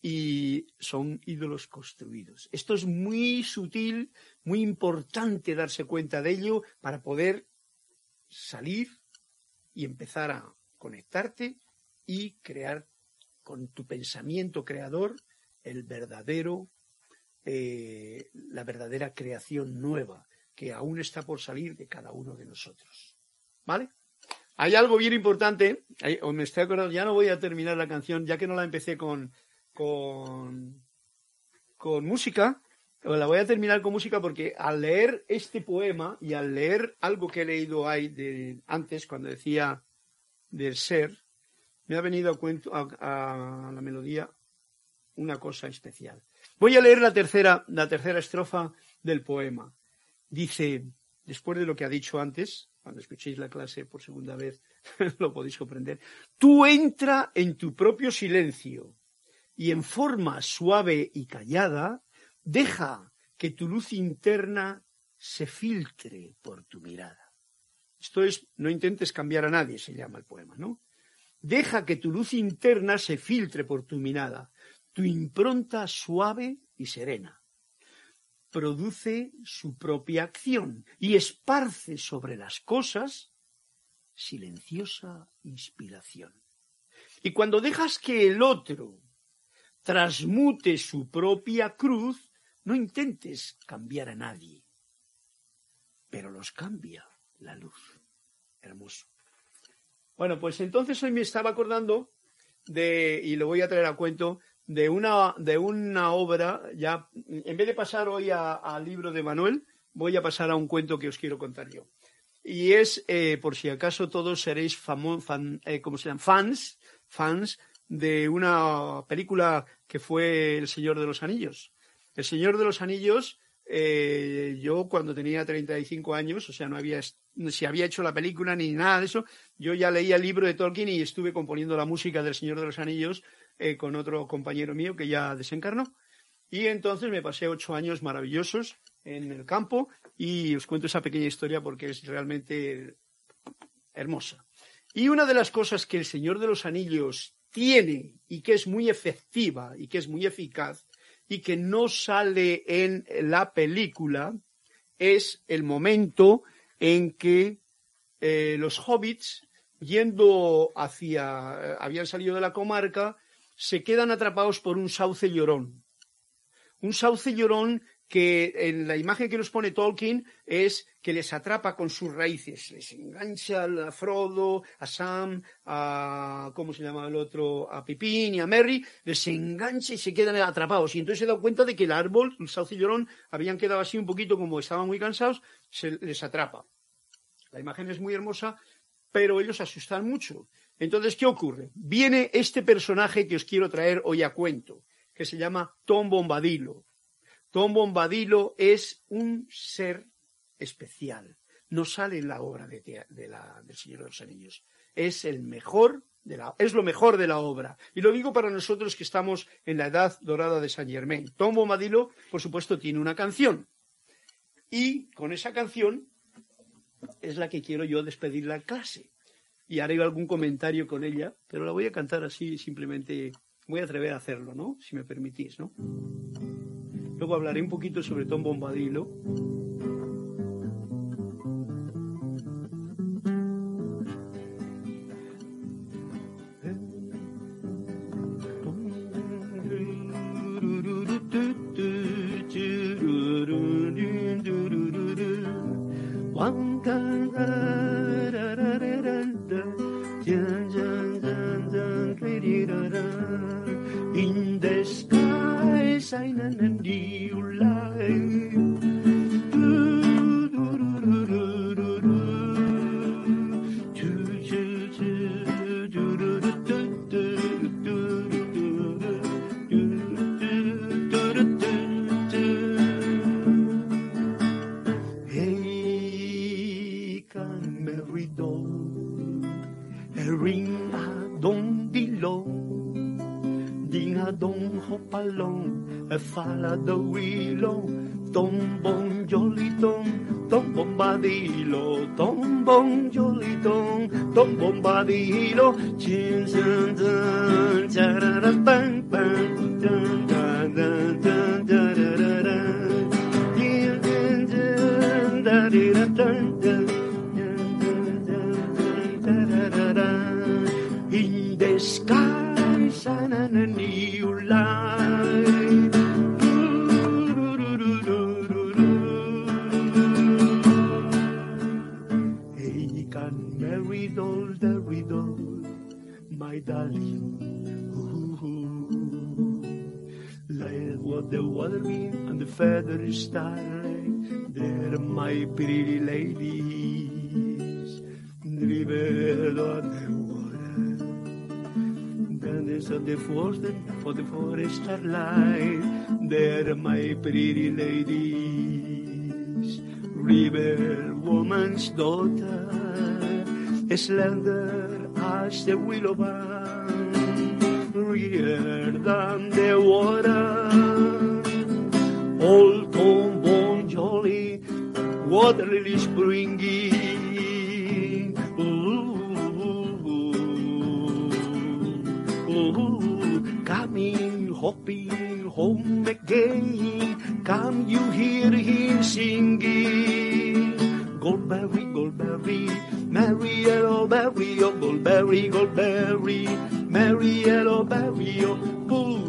y son ídolos construidos. Esto es muy sutil, muy importante darse cuenta de ello para poder salir y empezar a conectarte y crear con tu pensamiento creador el verdadero, eh, la verdadera creación nueva que aún está por salir de cada uno de nosotros. ¿Vale? Hay algo bien importante, o me estoy acordando, ya no voy a terminar la canción, ya que no la empecé con, con, música. La voy a terminar con música porque al leer este poema y al leer algo que he leído ahí de, antes, cuando decía del ser, me ha venido a, cuento, a, la melodía una cosa especial. Voy a leer la tercera, la tercera estrofa del poema. Dice, después de lo que ha dicho antes, cuando escuchéis la clase por segunda vez, (laughs) lo podéis comprender, tú entra en tu propio silencio y en forma suave y callada, deja que tu luz interna se filtre por tu mirada. Esto es, no intentes cambiar a nadie, se llama el poema, ¿no? Deja que tu luz interna se filtre por tu mirada, tu impronta suave y serena. Produce su propia acción y esparce sobre las cosas silenciosa inspiración. Y cuando dejas que el otro transmute su propia cruz, no intentes cambiar a nadie, pero los cambia la luz. Hermoso. Bueno, pues entonces hoy me estaba acordando de, y lo voy a traer a cuento, de una, de una obra, ya, en vez de pasar hoy al libro de Manuel, voy a pasar a un cuento que os quiero contar yo. Y es, eh, por si acaso todos seréis fan, eh, ¿cómo se llaman? Fans, fans de una película que fue El Señor de los Anillos. El Señor de los Anillos, eh, yo cuando tenía 35 años, o sea, no había, si había hecho la película ni nada de eso, yo ya leía el libro de Tolkien y estuve componiendo la música del Señor de los Anillos eh, con otro compañero mío que ya desencarnó. Y entonces me pasé ocho años maravillosos en el campo y os cuento esa pequeña historia porque es realmente hermosa. Y una de las cosas que el Señor de los Anillos tiene y que es muy efectiva y que es muy eficaz y que no sale en la película es el momento en que eh, los hobbits, yendo hacia, habían salido de la comarca, se quedan atrapados por un sauce llorón. Un sauce llorón que en la imagen que nos pone Tolkien es que les atrapa con sus raíces, les engancha a Frodo, a Sam, a ¿cómo se llama el otro? a Pipín y a Merry, les engancha y se quedan atrapados. Y entonces se da cuenta de que el árbol, el sauce llorón, habían quedado así un poquito como estaban muy cansados, se les atrapa. La imagen es muy hermosa, pero ellos asustan mucho. Entonces, ¿qué ocurre? Viene este personaje que os quiero traer hoy a cuento, que se llama Tom Bombadilo Tom Bombadilo es un ser especial. No sale en la obra de, del Señor de los Anillos. Es el mejor de la, es lo mejor de la obra. Y lo digo para nosotros que estamos en la edad dorada de Saint Germain. Tom Bombadilo, por supuesto, tiene una canción. Y con esa canción es la que quiero yo despedir la clase. Y haré algún comentario con ella, pero la voy a cantar así simplemente. Voy a atrever a hacerlo, ¿no? Si me permitís, ¿no? Luego hablaré un poquito sobre Tom Bombadilo seinen en die la dawilo, tombong jolly tom bombadilo, tombong jolitong, tom bombadilo, chin chin chin, chararapang. The water beam and the feather starlight, they're my pretty ladies, driven on the water. Then there's the forest for the forest starlight, they're my pretty ladies, river woman's daughter, slender as the willow bough, rear than the water. Old Tom Bon Jolly, what water lilies bringing. Ooh, ooh, coming, hopping home again. Come you hear him singing? Goldberry, Goldberry, Mary Yellow Berry, oh Goldberry, Goldberry, Mary Yellow Berry, oh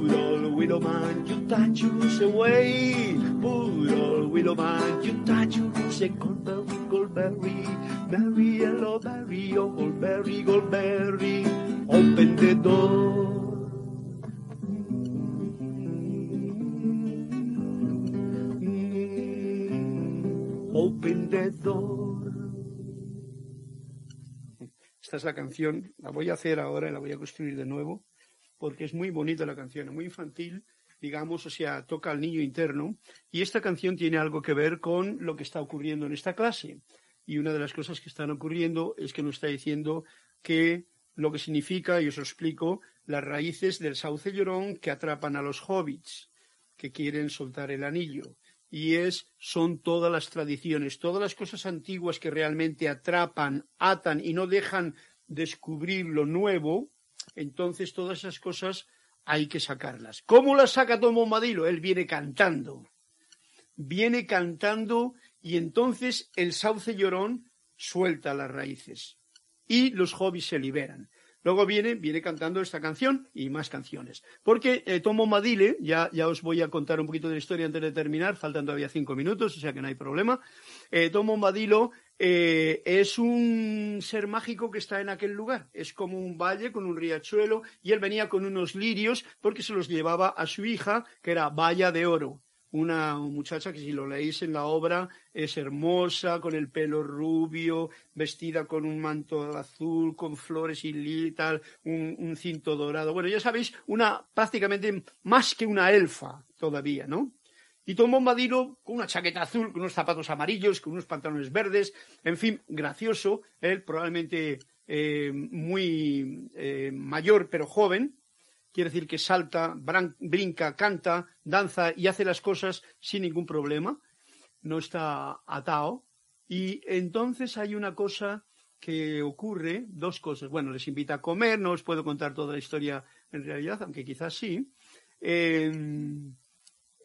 good old willow man, you touch us away. Good old willow man, you touch us say Goldberry, Goldberry, Mary Yellow Berry, oh Goldberry, Goldberry, open the door. Open the door. Esta es la canción, la voy a hacer ahora y la voy a construir de nuevo, porque es muy bonita la canción, muy infantil, digamos, o sea, toca al niño interno, y esta canción tiene algo que ver con lo que está ocurriendo en esta clase. Y una de las cosas que están ocurriendo es que nos está diciendo que lo que significa, y os lo explico, las raíces del sauce llorón que atrapan a los hobbits, que quieren soltar el anillo y es son todas las tradiciones, todas las cosas antiguas que realmente atrapan, atan y no dejan descubrir lo nuevo, entonces todas esas cosas hay que sacarlas. ¿Cómo las saca Tom Bombadilo? Él viene cantando. Viene cantando y entonces el sauce llorón suelta las raíces y los hobbies se liberan. Luego viene, viene cantando esta canción y más canciones. Porque eh, Tom Bombadile, ya, ya os voy a contar un poquito de la historia antes de terminar, faltan todavía cinco minutos, o sea que no hay problema. Eh, Tom Bombadilo eh, es un ser mágico que está en aquel lugar. Es como un valle con un riachuelo y él venía con unos lirios porque se los llevaba a su hija, que era Valla de Oro una muchacha que si lo leéis en la obra es hermosa, con el pelo rubio, vestida con un manto azul, con flores y tal, un, cinto dorado. Bueno, ya sabéis, una prácticamente más que una elfa todavía, ¿no? Y Tom Bombadilo con una chaqueta azul, con unos zapatos amarillos, con unos pantalones verdes, en fin, gracioso. Él probablemente eh, muy eh, mayor pero joven, quiere decir que salta, brinca, canta, danza y hace las cosas sin ningún problema, no está atado. Y entonces hay una cosa que ocurre, dos cosas. Bueno, les invita a comer, no os puedo contar toda la historia en realidad, aunque quizás sí. Em,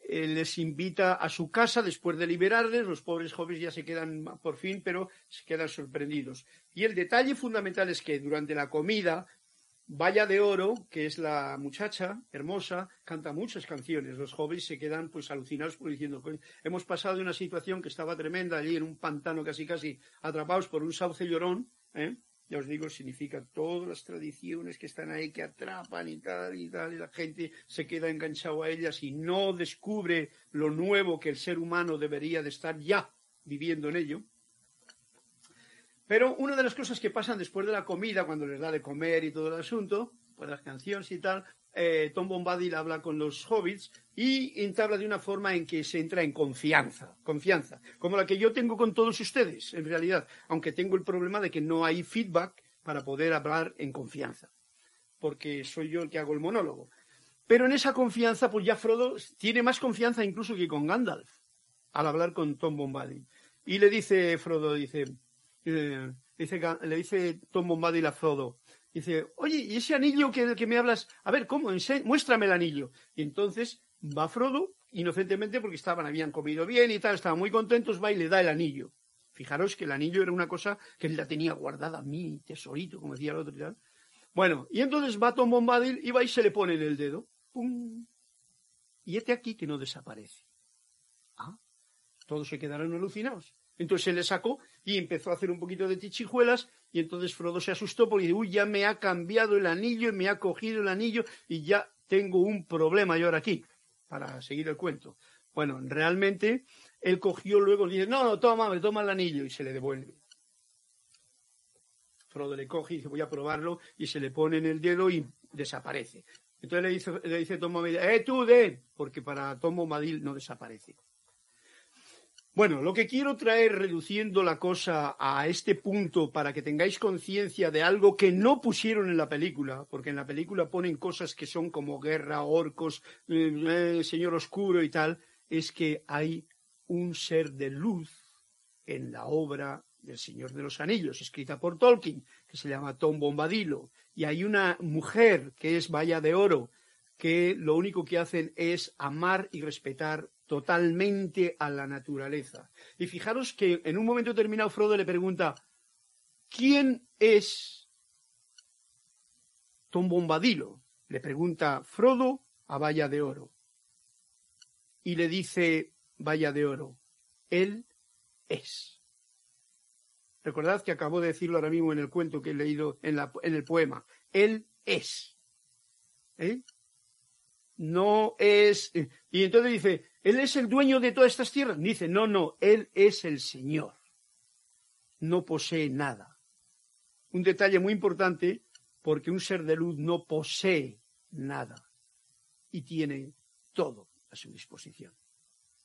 eh, les invita a su casa después de liberarles, los pobres jóvenes ya se quedan por fin, pero se quedan sorprendidos. Y el detalle fundamental es que durante la comida Valla de Oro, que es la muchacha hermosa, canta muchas canciones. Los jóvenes se quedan pues alucinados por diciendo, hemos pasado de una situación que estaba tremenda allí en un pantano casi casi atrapados por un sauce llorón, ¿eh? ya os digo, significa todas las tradiciones que están ahí, que atrapan y tal y tal, y la gente se queda enganchado a ellas y no descubre lo nuevo que el ser humano debería de estar ya viviendo en ello. Pero una de las cosas que pasan después de la comida, cuando les da de comer y todo el asunto, pues las canciones y tal, eh, Tom Bombadil habla con los hobbits y entabla de una forma en que se entra en confianza, confianza, como la que yo tengo con todos ustedes, en realidad, aunque tengo el problema de que no hay feedback para poder hablar en confianza, porque soy yo el que hago el monólogo. Pero en esa confianza, pues ya Frodo tiene más confianza incluso que con Gandalf, al hablar con Tom Bombadil. Y le dice Frodo, dice, le dice Tom Bombadil a Frodo, dice, oye, ¿y ese anillo que, que me hablas? A ver, ¿cómo? Muéstrame el anillo. Y entonces va Frodo, inocentemente, porque estaban, habían comido bien y tal, estaban muy contentos, va y le da el anillo. Fijaros que el anillo era una cosa que él la tenía guardada, mi tesorito, como decía el otro y tal. Bueno, y entonces va Tom Bombadil y va y se le pone en el dedo. ¡Pum! Y este aquí que no desaparece. Ah, todos se quedaron alucinados. Entonces se le sacó y empezó a hacer un poquito de tichijuelas y entonces Frodo se asustó porque uy, ya me ha cambiado el anillo y me ha cogido el anillo y ya tengo un problema yo ahora aquí, para seguir el cuento. Bueno, realmente él cogió luego y dice, no, no, toma, me toma el anillo y se le devuelve. Frodo le coge y dice, voy a probarlo y se le pone en el dedo y desaparece. Entonces le dice, le dice Tom eh, tú de, porque para Tom Bombadil no desaparece. Bueno, lo que quiero traer reduciendo la cosa a este punto para que tengáis conciencia de algo que no pusieron en la película, porque en la película ponen cosas que son como guerra, orcos, eh, señor oscuro y tal, es que hay un ser de luz en la obra del Señor de los Anillos, escrita por Tolkien, que se llama Tom Bombadilo, y hay una mujer que es Valla de Oro, que lo único que hacen es amar y respetar totalmente a la naturaleza. Y fijaros que en un momento determinado Frodo le pregunta, ¿quién es Tom Bombadilo? Le pregunta Frodo a Valla de Oro. Y le dice Valla de Oro, Él es. Recordad que acabo de decirlo ahora mismo en el cuento que he leído en, en el poema. Él es. ¿Eh? No es... Eh, y entonces dice, ¿Él es el dueño de todas estas tierras? Dice, no, no, Él es el Señor. No posee nada. Un detalle muy importante, porque un ser de luz no posee nada y tiene todo a su disposición.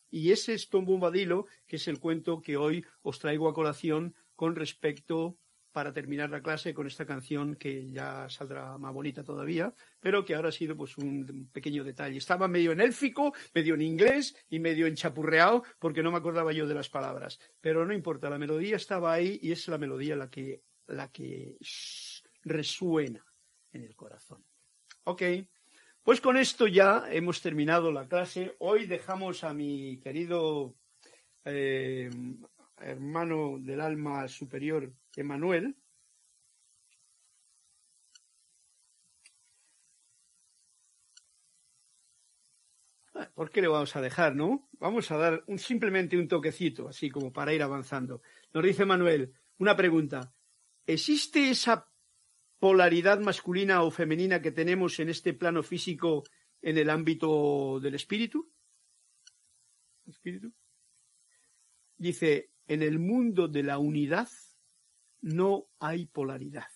Y ese es Tom Bombadilo, que es el cuento que hoy os traigo a colación con respecto para terminar la clase con esta canción que ya saldrá más bonita todavía, pero que ahora ha sido pues un pequeño detalle. Estaba medio en élfico, medio en inglés y medio en chapurreado porque no me acordaba yo de las palabras. Pero no importa, la melodía estaba ahí y es la melodía la que, la que resuena en el corazón. Ok, pues con esto ya hemos terminado la clase. Hoy dejamos a mi querido eh, hermano del alma superior Emanuel, ah, ¿Por qué le vamos a dejar, no? Vamos a dar simplemente un toquecito, así como para ir avanzando. Nos dice Manuel, una pregunta. ¿Existe esa polaridad masculina o femenina que tenemos en este plano físico en el ámbito del espíritu? ¿Espíritu? Dice, en el mundo de la unidad no hay polaridad.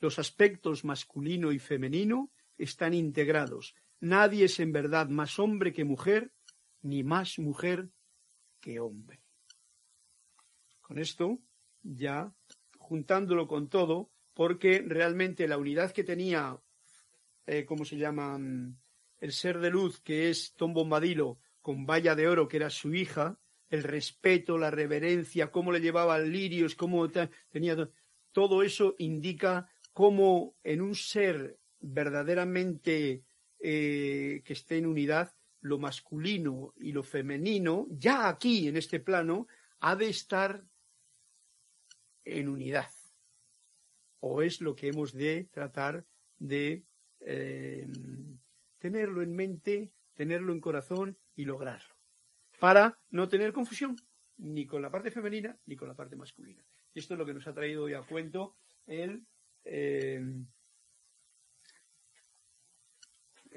Los aspectos masculino y femenino están integrados. Nadie es en verdad más hombre que mujer, ni más mujer que hombre. Con esto ya juntándolo con todo, porque realmente la unidad que tenía, eh, ¿cómo se llama? El ser de luz, que es Tom Bombadilo, con Valla de Oro, que era su hija, el respeto, la reverencia, cómo le llevaba lirios, cómo tenía. Todo eso indica cómo en un ser verdaderamente eh, que esté en unidad, lo masculino y lo femenino, ya aquí en este plano, ha de estar en unidad. O es lo que hemos de tratar de eh, tenerlo en mente, tenerlo en corazón y lograrlo. Para no tener confusión ni con la parte femenina ni con la parte masculina. Y esto es lo que nos ha traído hoy a cuento el, eh,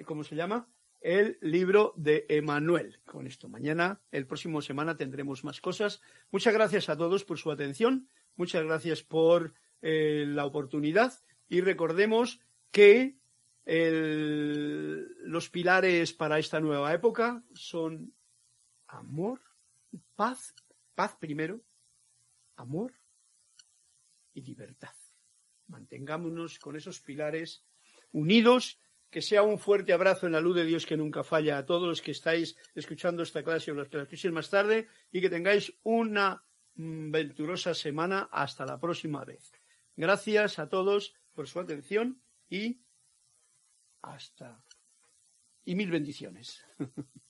¿cómo se llama? El libro de Emanuel. Con esto, mañana, el próximo semana tendremos más cosas. Muchas gracias a todos por su atención. Muchas gracias por eh, la oportunidad. Y recordemos que los pilares para esta nueva época son amor, paz, paz primero, amor y libertad. Mantengámonos con esos pilares unidos. Que sea un fuerte abrazo en la luz de Dios que nunca falla a todos los que estáis escuchando esta clase o los que la escuchéis más tarde y que tengáis una venturosa semana hasta la próxima vez. Gracias a todos por su atención y hasta y mil bendiciones. (laughs)